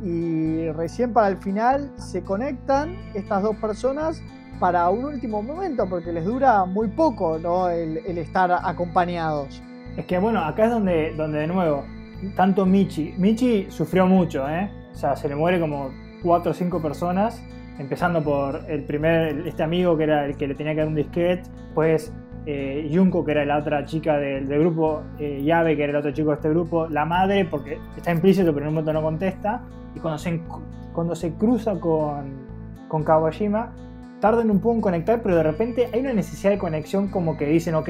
y recién para el final se conectan estas dos personas para un último momento, porque les dura muy poco ¿no? el, estar acompañados. Es que bueno, acá es donde, donde de nuevo, tanto Michi, Michi sufrió mucho, ¿eh? o sea, se le muere como cuatro o cinco personas, empezando por el primer, este amigo que era el que le tenía que dar un disquete, pues eh, Junko, que era la otra chica del, grupo, eh, Yabe, que era el otro chico de este grupo, la madre, porque está implícito pero en un momento no contesta, y cuando se, cuando se cruza con, con Kawashima, tardan un poco en conectar, pero de repente hay una necesidad de conexión como que dicen, ok,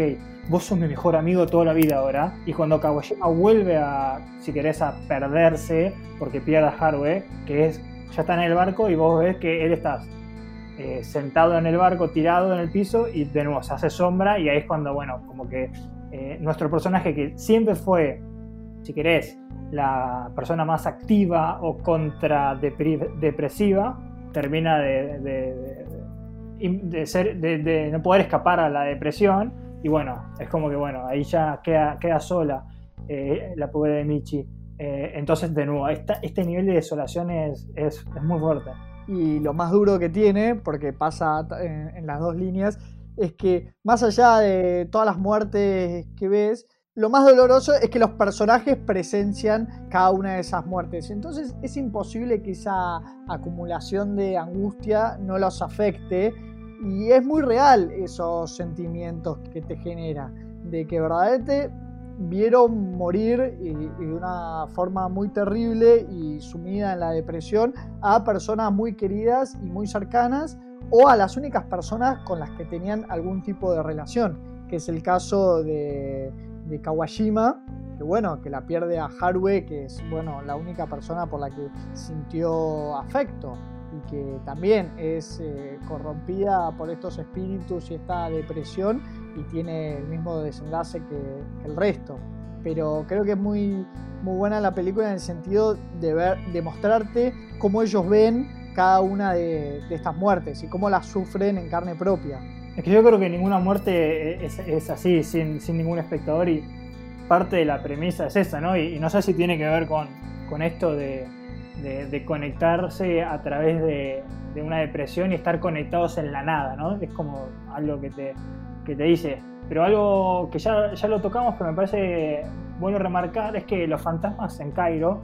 vos sos mi mejor amigo toda la vida ahora. Y cuando Kawashima vuelve a, si querés, a perderse porque pierde a Harué, que es ya está en el barco y vos ves que él está eh, sentado en el barco, tirado en el piso y de nuevo se hace sombra y ahí es cuando, bueno, como que eh, nuestro personaje que siempre fue, si querés, la persona más activa o contra depresiva, termina de, de, ser, de, no poder escapar a la depresión y bueno, es como que bueno, ahí ya queda, queda sola eh, la pobre de Michi. Entonces, de nuevo, este nivel de desolación es, es, muy fuerte. Y lo más duro que tiene, porque pasa en, las dos líneas, es que más allá de todas las muertes que ves, lo más doloroso es que los personajes presencian cada una de esas muertes. Entonces es imposible que esa acumulación de angustia no los afecte. Y es muy real esos sentimientos que te genera. De que verdaderamente vieron morir y, de una forma muy terrible y sumida en la depresión a personas muy queridas y muy cercanas o a las únicas personas con las que tenían algún tipo de relación, que es el caso de, Kawashima, que bueno, que la pierde a Harue, que es bueno, la única persona por la que sintió afecto. y que también es eh, corrompida por estos espíritus y esta depresión y tiene el mismo desenlace que, el resto. Pero creo que es muy, muy buena la película en el sentido de, ver, de mostrarte cómo ellos ven cada una de, estas muertes y cómo las sufren en carne propia. Es que yo creo que ninguna muerte es, así, sin, sin, ningún espectador, y parte de la premisa es esa, ¿no? Y, no sé si tiene que ver con, con esto de, de, conectarse a través de, una depresión y estar conectados en la nada, ¿no? Es como algo que te, que te dice. Pero algo que ya, ya lo tocamos, pero me parece bueno remarcar, es que los fantasmas en Cairo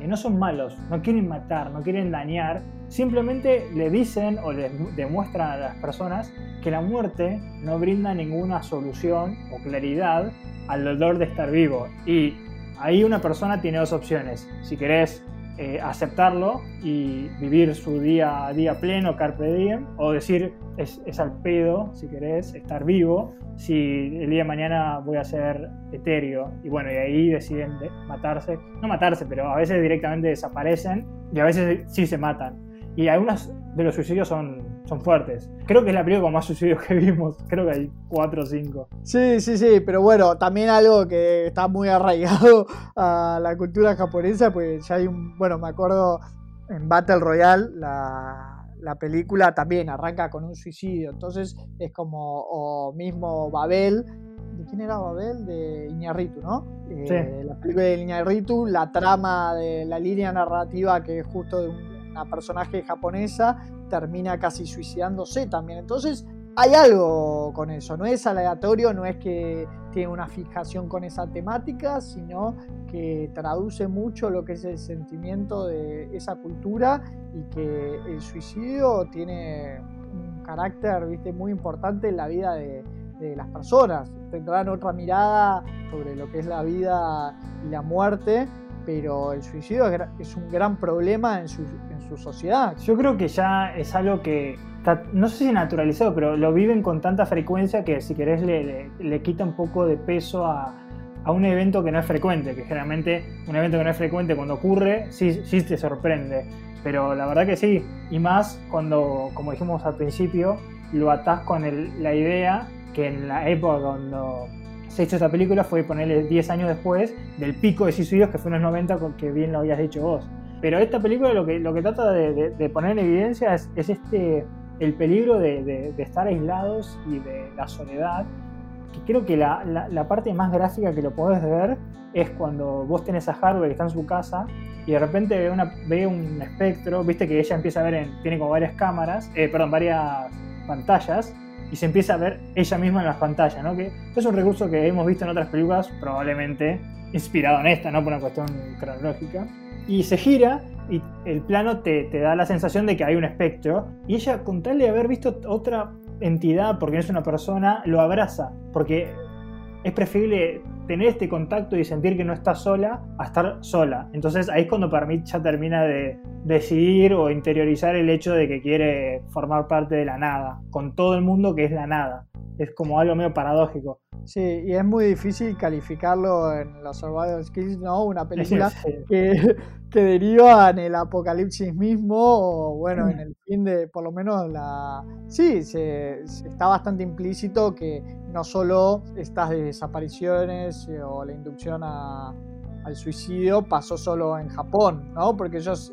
eh, no son malos, no quieren matar, no quieren dañar, simplemente le dicen o les demuestran a las personas que la muerte no brinda ninguna solución o claridad al dolor de estar vivo. Y ahí una persona tiene dos opciones. Si querés eh, aceptarlo y vivir su día a día pleno, carpe diem, o decir es, es, al pedo, si querés, estar vivo, si el día de mañana voy a ser etéreo. Y bueno, y ahí deciden matarse, no matarse, pero a veces directamente desaparecen y a veces sí se matan. Y algunos de los suicidios son, son fuertes. Creo que es la película con más suicidios que vimos. <laughs> Creo que hay cuatro o cinco. Sí, sí, sí. Pero bueno, también algo que está muy arraigado <laughs> a la cultura japonesa, pues ya hay un. Bueno, me acuerdo en Battle Royale, la, la película también arranca con un suicidio. Entonces es como. O mismo Babel. ¿De quién era Babel? De Iñarritu, ¿no? Sí. Eh, la película de Iñarritu, la trama de la línea narrativa que es justo de un una personaje japonesa termina casi suicidándose también. Entonces hay algo con eso, no es aleatorio, no es que tiene una fijación con esa temática, sino que traduce mucho lo que es el sentimiento de esa cultura y que el suicidio tiene un carácter ¿viste? muy importante en la vida de, de las personas. Tendrán otra mirada sobre lo que es la vida y la muerte, pero el suicidio es un gran problema en su, sociedad. Yo creo que ya es algo que no sé si naturalizado, pero lo viven con tanta frecuencia que si querés le, le, quita un poco de peso a, a, un evento que no es frecuente, que generalmente un evento que no es frecuente cuando ocurre sí, sí te sorprende, pero la verdad que sí, y más cuando, como dijimos al principio, lo atás con la idea que en la época cuando se hizo esta película fue ponerle 10 años después del pico de suicidios que fue en los 90, que bien lo habías dicho vos. Pero esta película lo que, lo que trata de, poner en evidencia es, este, el peligro de, estar aislados y de la soledad. Que creo que la, la, parte más gráfica que lo podés ver es cuando vos tenés a Harvey que está en su casa y de repente ve, una, ve un espectro, viste que ella empieza a ver, en, tiene como varias cámaras, eh, perdón, varias pantallas y se empieza a ver ella misma en las pantallas, ¿no? Que es un recurso que hemos visto en otras películas, probablemente inspirado en esta, ¿no? Por una cuestión cronológica. Y se gira y el plano te, te da la sensación de que hay un espectro y ella, con tal de haber visto otra entidad, porque no es una persona, lo abraza, porque es preferible tener este contacto y sentir que no está sola a estar sola. Entonces ahí es cuando para mí ya termina de decidir o interiorizar el hecho de que quiere formar parte de la nada, con todo el mundo que es la nada. Es como algo medio paradójico. Sí, y es muy difícil calificarlo en los Survival Skills, ¿no? Una película que, <laughs> que deriva en el apocalipsis mismo, o bueno, en el fin de, por lo menos la... Sí, se, está bastante implícito que no solo estas desapariciones eh, o la inducción al suicidio pasó solo en Japón, ¿no? Porque ellos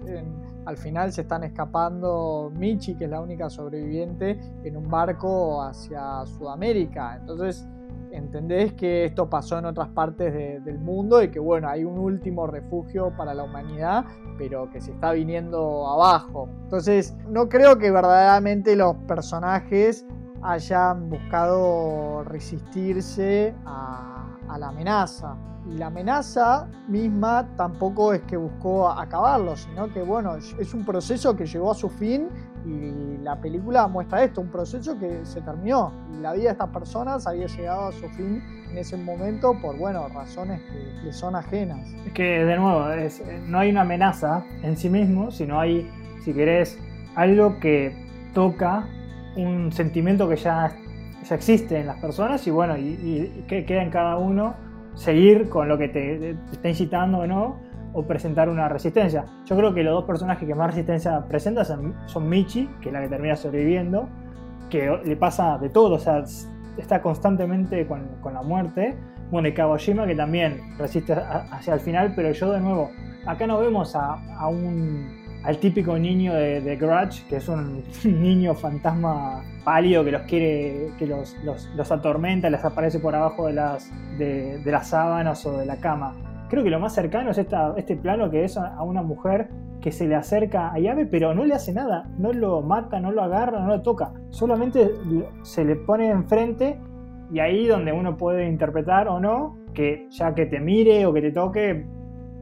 al final se están escapando, Michi, que es la única sobreviviente, en un barco hacia Sudamérica. Entonces entendés que esto pasó en otras partes del mundo y que bueno, hay un último refugio para la humanidad, pero que se está viniendo abajo. Entonces, no creo que verdaderamente los personajes hayan buscado resistirse a, a la amenaza. Y la amenaza misma tampoco es que buscó acabarlo, sino que bueno, es un proceso que llegó a su fin y la película muestra esto, un proceso que se terminó. La vida de estas personas había llegado a su fin en ese momento por, bueno, razones que le son ajenas. Es que, de nuevo, no hay una amenaza en sí mismo, sino hay, si querés, algo que toca un sentimiento que ya, ya existe en las personas y, bueno, y, que queda en cada uno seguir con lo que te, te está incitando o no o presentar una resistencia. Yo creo que los dos personajes que más resistencia presentan son, Michi, que es la que termina sobreviviendo, que le pasa de todo, o sea, está constantemente con, la muerte. Bueno, y Kagoshima, que también resiste hacia el final, pero yo de nuevo, acá no vemos a, a un, al típico niño de, de, Grudge, que es un <laughs> niño fantasma pálido que los quiere, que los, los, los atormenta, les aparece por abajo de las sábanas o de la cama creo que lo más cercano es este plano que es a una mujer que se le acerca a Yabe, pero no le hace nada, no lo mata, no lo agarra, no lo toca, solamente se le pone enfrente y ahí donde uno puede interpretar o no, que ya que te mire o que te toque,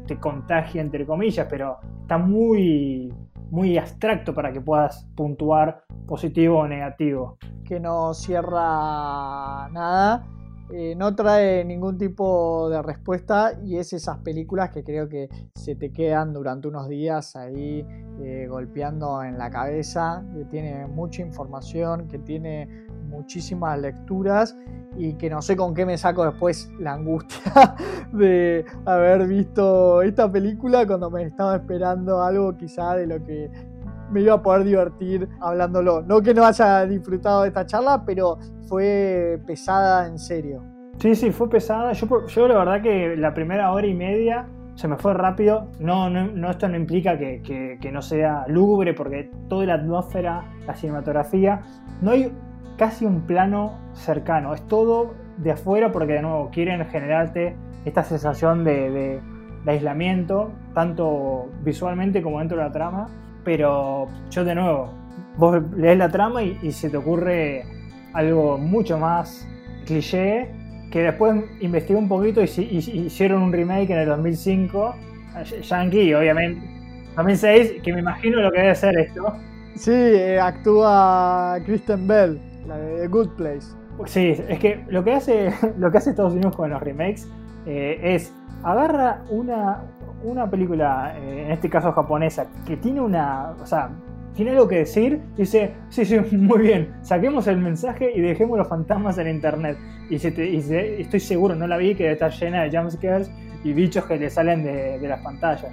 te contagia entre comillas, pero está muy, muy abstracto para que puedas puntuar positivo o negativo. Que no cierra nada eh, no trae ningún tipo de respuesta y es esas películas que creo que se te quedan durante unos días ahí eh, golpeando en la cabeza, que tiene mucha información, que tiene muchísimas lecturas y que no sé con qué me saco después la angustia <laughs> de haber visto esta película cuando me estaba esperando algo quizá de lo que me iba a poder divertir hablándolo. No que no haya disfrutado de esta charla, pero fue pesada en serio. Sí, sí, fue pesada. Yo, yo la verdad que la primera hora y media se me fue rápido. No, no, esto no implica que, que, no sea lúgubre, porque toda la atmósfera, la cinematografía, no hay casi un plano cercano. Es todo de afuera porque de nuevo quieren generarte esta sensación de, de aislamiento, tanto visualmente como dentro de la trama pero yo de nuevo, vos lees la trama y, se te ocurre algo mucho más cliché, que después investigué un poquito y, hicieron un remake en el 2005, Yankee, obviamente, 2006, que me imagino lo que debe ser esto. Sí, eh, actúa Kristen Bell, la de The Good Place. Sí, es que lo que hace, <laughs> lo que hace Estados Unidos con los remakes eh, es agarra una, una película, eh, en este caso japonesa, que tiene una. O sea, tiene algo que decir, dice, sí, sí, <laughs> muy bien, saquemos el mensaje y dejemos los fantasmas en internet. Y, estoy seguro, no la vi, que está llena de jumpscares y bichos que le salen de, las pantallas.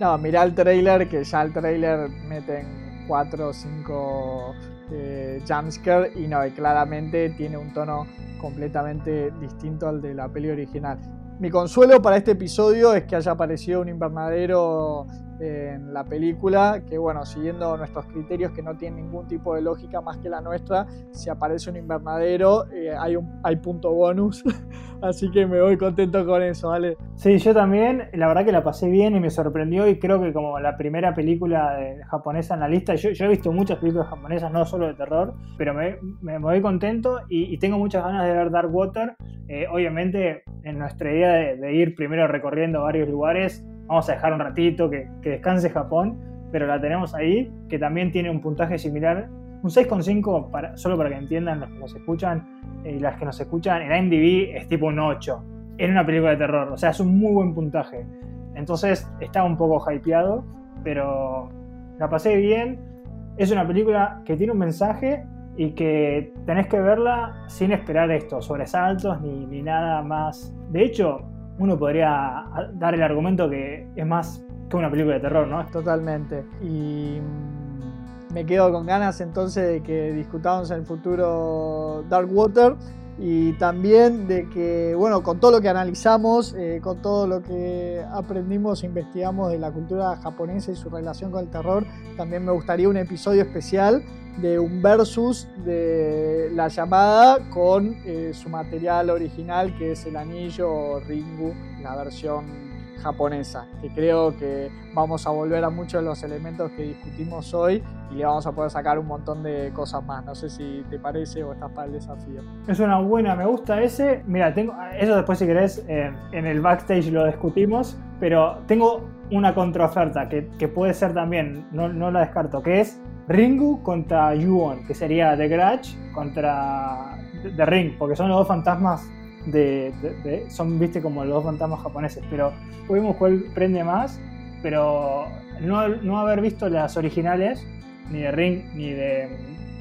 No, mirá el trailer, que ya el trailer meten 4 o 5 eh, jumpscares y no, y claramente tiene un tono completamente distinto al de la peli original. Mi consuelo para este episodio es que haya aparecido un invernadero en la película, que bueno, siguiendo nuestros criterios que no tienen ningún tipo de lógica más que la nuestra, si aparece un invernadero eh, hay, un, hay punto bonus, <laughs> así que me voy contento con eso, ¿vale? Sí, yo también, la verdad que la pasé bien y me sorprendió y creo que como la primera película japonesa en la lista, yo, he visto muchas películas japonesas, no solo de terror, pero me, me, voy contento y, tengo muchas ganas de ver Dark Water, eh, obviamente en nuestra idea de, de ir primero recorriendo varios lugares, vamos a dejar un ratito que, descanse Japón, pero la tenemos ahí, que también tiene un puntaje similar, un 6,5, para, solo para que entiendan los que nos escuchan eh, y las que nos escuchan, en IMDb es tipo un 8, en una película de terror, o sea, es un muy buen puntaje. Entonces estaba un poco hypeado, pero la pasé bien. Es una película que tiene un mensaje y que tenés que verla sin esperar esto, sobresaltos ni, ni nada más. De hecho, uno podría dar el argumento que es más que una película de terror, ¿no? Totalmente. Y me quedo con ganas entonces de que discutamos en el futuro Dark Water y también de que, bueno, con todo lo que analizamos, eh, con todo lo que aprendimos e investigamos de la cultura japonesa y su relación con el terror, también me gustaría un episodio especial de un versus de la llamada con eh, su material original que es el anillo Ringu, la versión japonesa, que creo que vamos a volver a muchos de los elementos que discutimos hoy y le vamos a poder sacar un montón de cosas más. No sé si te parece o estás para el desafío. Es una buena, me gusta ese. Mira, tengo eso después si querés en el backstage lo discutimos, pero tengo una contraoferta que, que puede ser también, no, no la descarto, que es Ringu contra Yuon, que sería The Grudge contra The Ring, porque son los dos fantasmas de, son, viste, como los dos fantasmas japoneses, pero vemos cuál prende más, pero no, no haber visto las originales, ni de Ring, ni de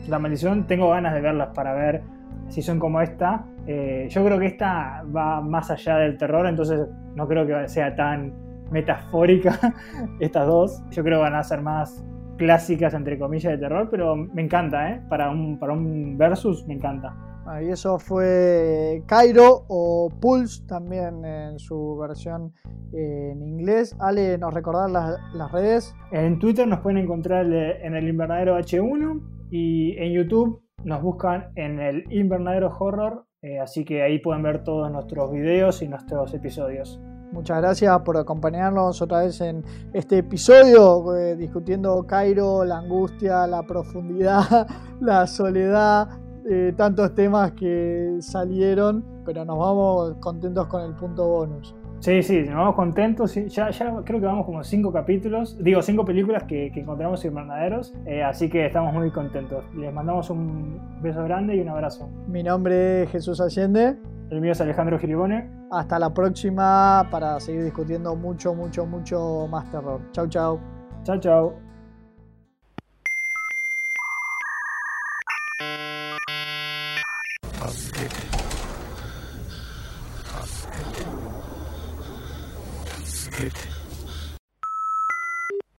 La Maldición, tengo ganas de verlas para ver si son como esta. Eh, yo creo que esta va más allá del terror, entonces no creo que sea tan metafórica <laughs> estas dos. Yo creo que van a ser más clásicas, entre comillas, de terror, pero me encanta, ¿eh? Para un, para un versus me encanta. Y eso fue Cairo o Pulse también en su versión eh, en inglés. Ale, ¿nos recordar las, redes? En Twitter nos pueden encontrar en el invernadero H1 y en YouTube nos buscan en el invernadero horror. Eh, así que ahí pueden ver todos nuestros videos y nuestros episodios. Muchas gracias por acompañarnos otra vez en este episodio eh, discutiendo Cairo, la angustia, la profundidad, <laughs> la soledad, eh, tantos temas que salieron, pero nos vamos contentos con el punto bonus. Sí, sí, nos vamos contentos. Ya, ya creo que vamos como cinco capítulos, digo, cinco películas que, encontramos invernaderos, eh, así que estamos muy contentos. Les mandamos un beso grande y un abrazo. Mi nombre es Jesús Allende. El mío es Alejandro Giribone. Hasta la próxima para seguir discutiendo mucho, mucho, mucho más terror. Chau, chau. Chau, chau. It.